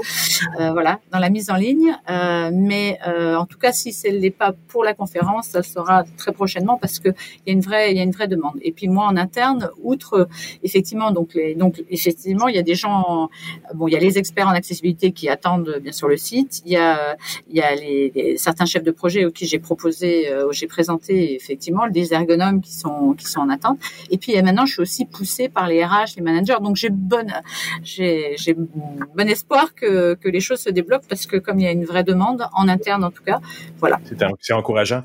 euh, voilà dans la mise en ligne. Euh, mais euh, en tout cas, si ce n'est pas pour la conférence, ça sera très prochainement parce que il y a une vraie il y a une vraie demande. Et puis moi en interne, outre effectivement donc les donc effectivement il y a des gens bon il y a les experts en accessibilité qui attendent bien sûr le site. Il y a il y a les, certains chefs de projet auxquels j'ai proposé, euh, j'ai présenté effectivement des ergonomes qui sont qui sont en attente. Et puis maintenant, je suis aussi poussée par les RH, les managers. Donc j'ai bonne j'ai bon espoir que que les choses se débloquent parce que comme il y a une vraie demande en interne en tout cas, voilà. C'est encourageant.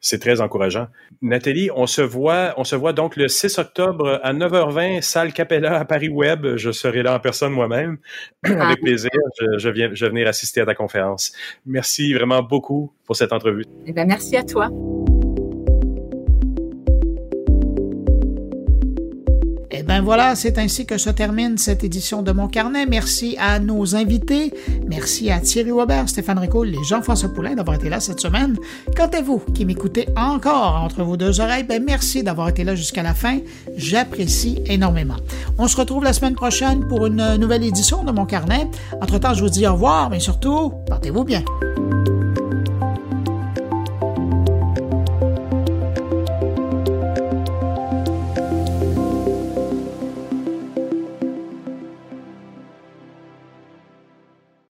C'est très encourageant. Nathalie, on se voit on se voit donc le 6 octobre à 9h20 salle Capella à Paris Web. Je serai là en personne moi-même avec ah. plaisir. Je, je viens je vais venir assister à ta conférence. Merci vraiment beaucoup pour cette entrevue. Eh ben, merci à toi. Bien voilà, c'est ainsi que se termine cette édition de Mon Carnet. Merci à nos invités. Merci à Thierry Weber, Stéphane Ricoul et Jean-François Poulain d'avoir été là cette semaine. Quant à vous qui m'écoutez encore entre vos deux oreilles, ben merci d'avoir été là jusqu'à la fin. J'apprécie énormément. On se retrouve la semaine prochaine pour une nouvelle édition de Mon Carnet. Entre-temps, je vous dis au revoir, mais surtout, portez-vous bien.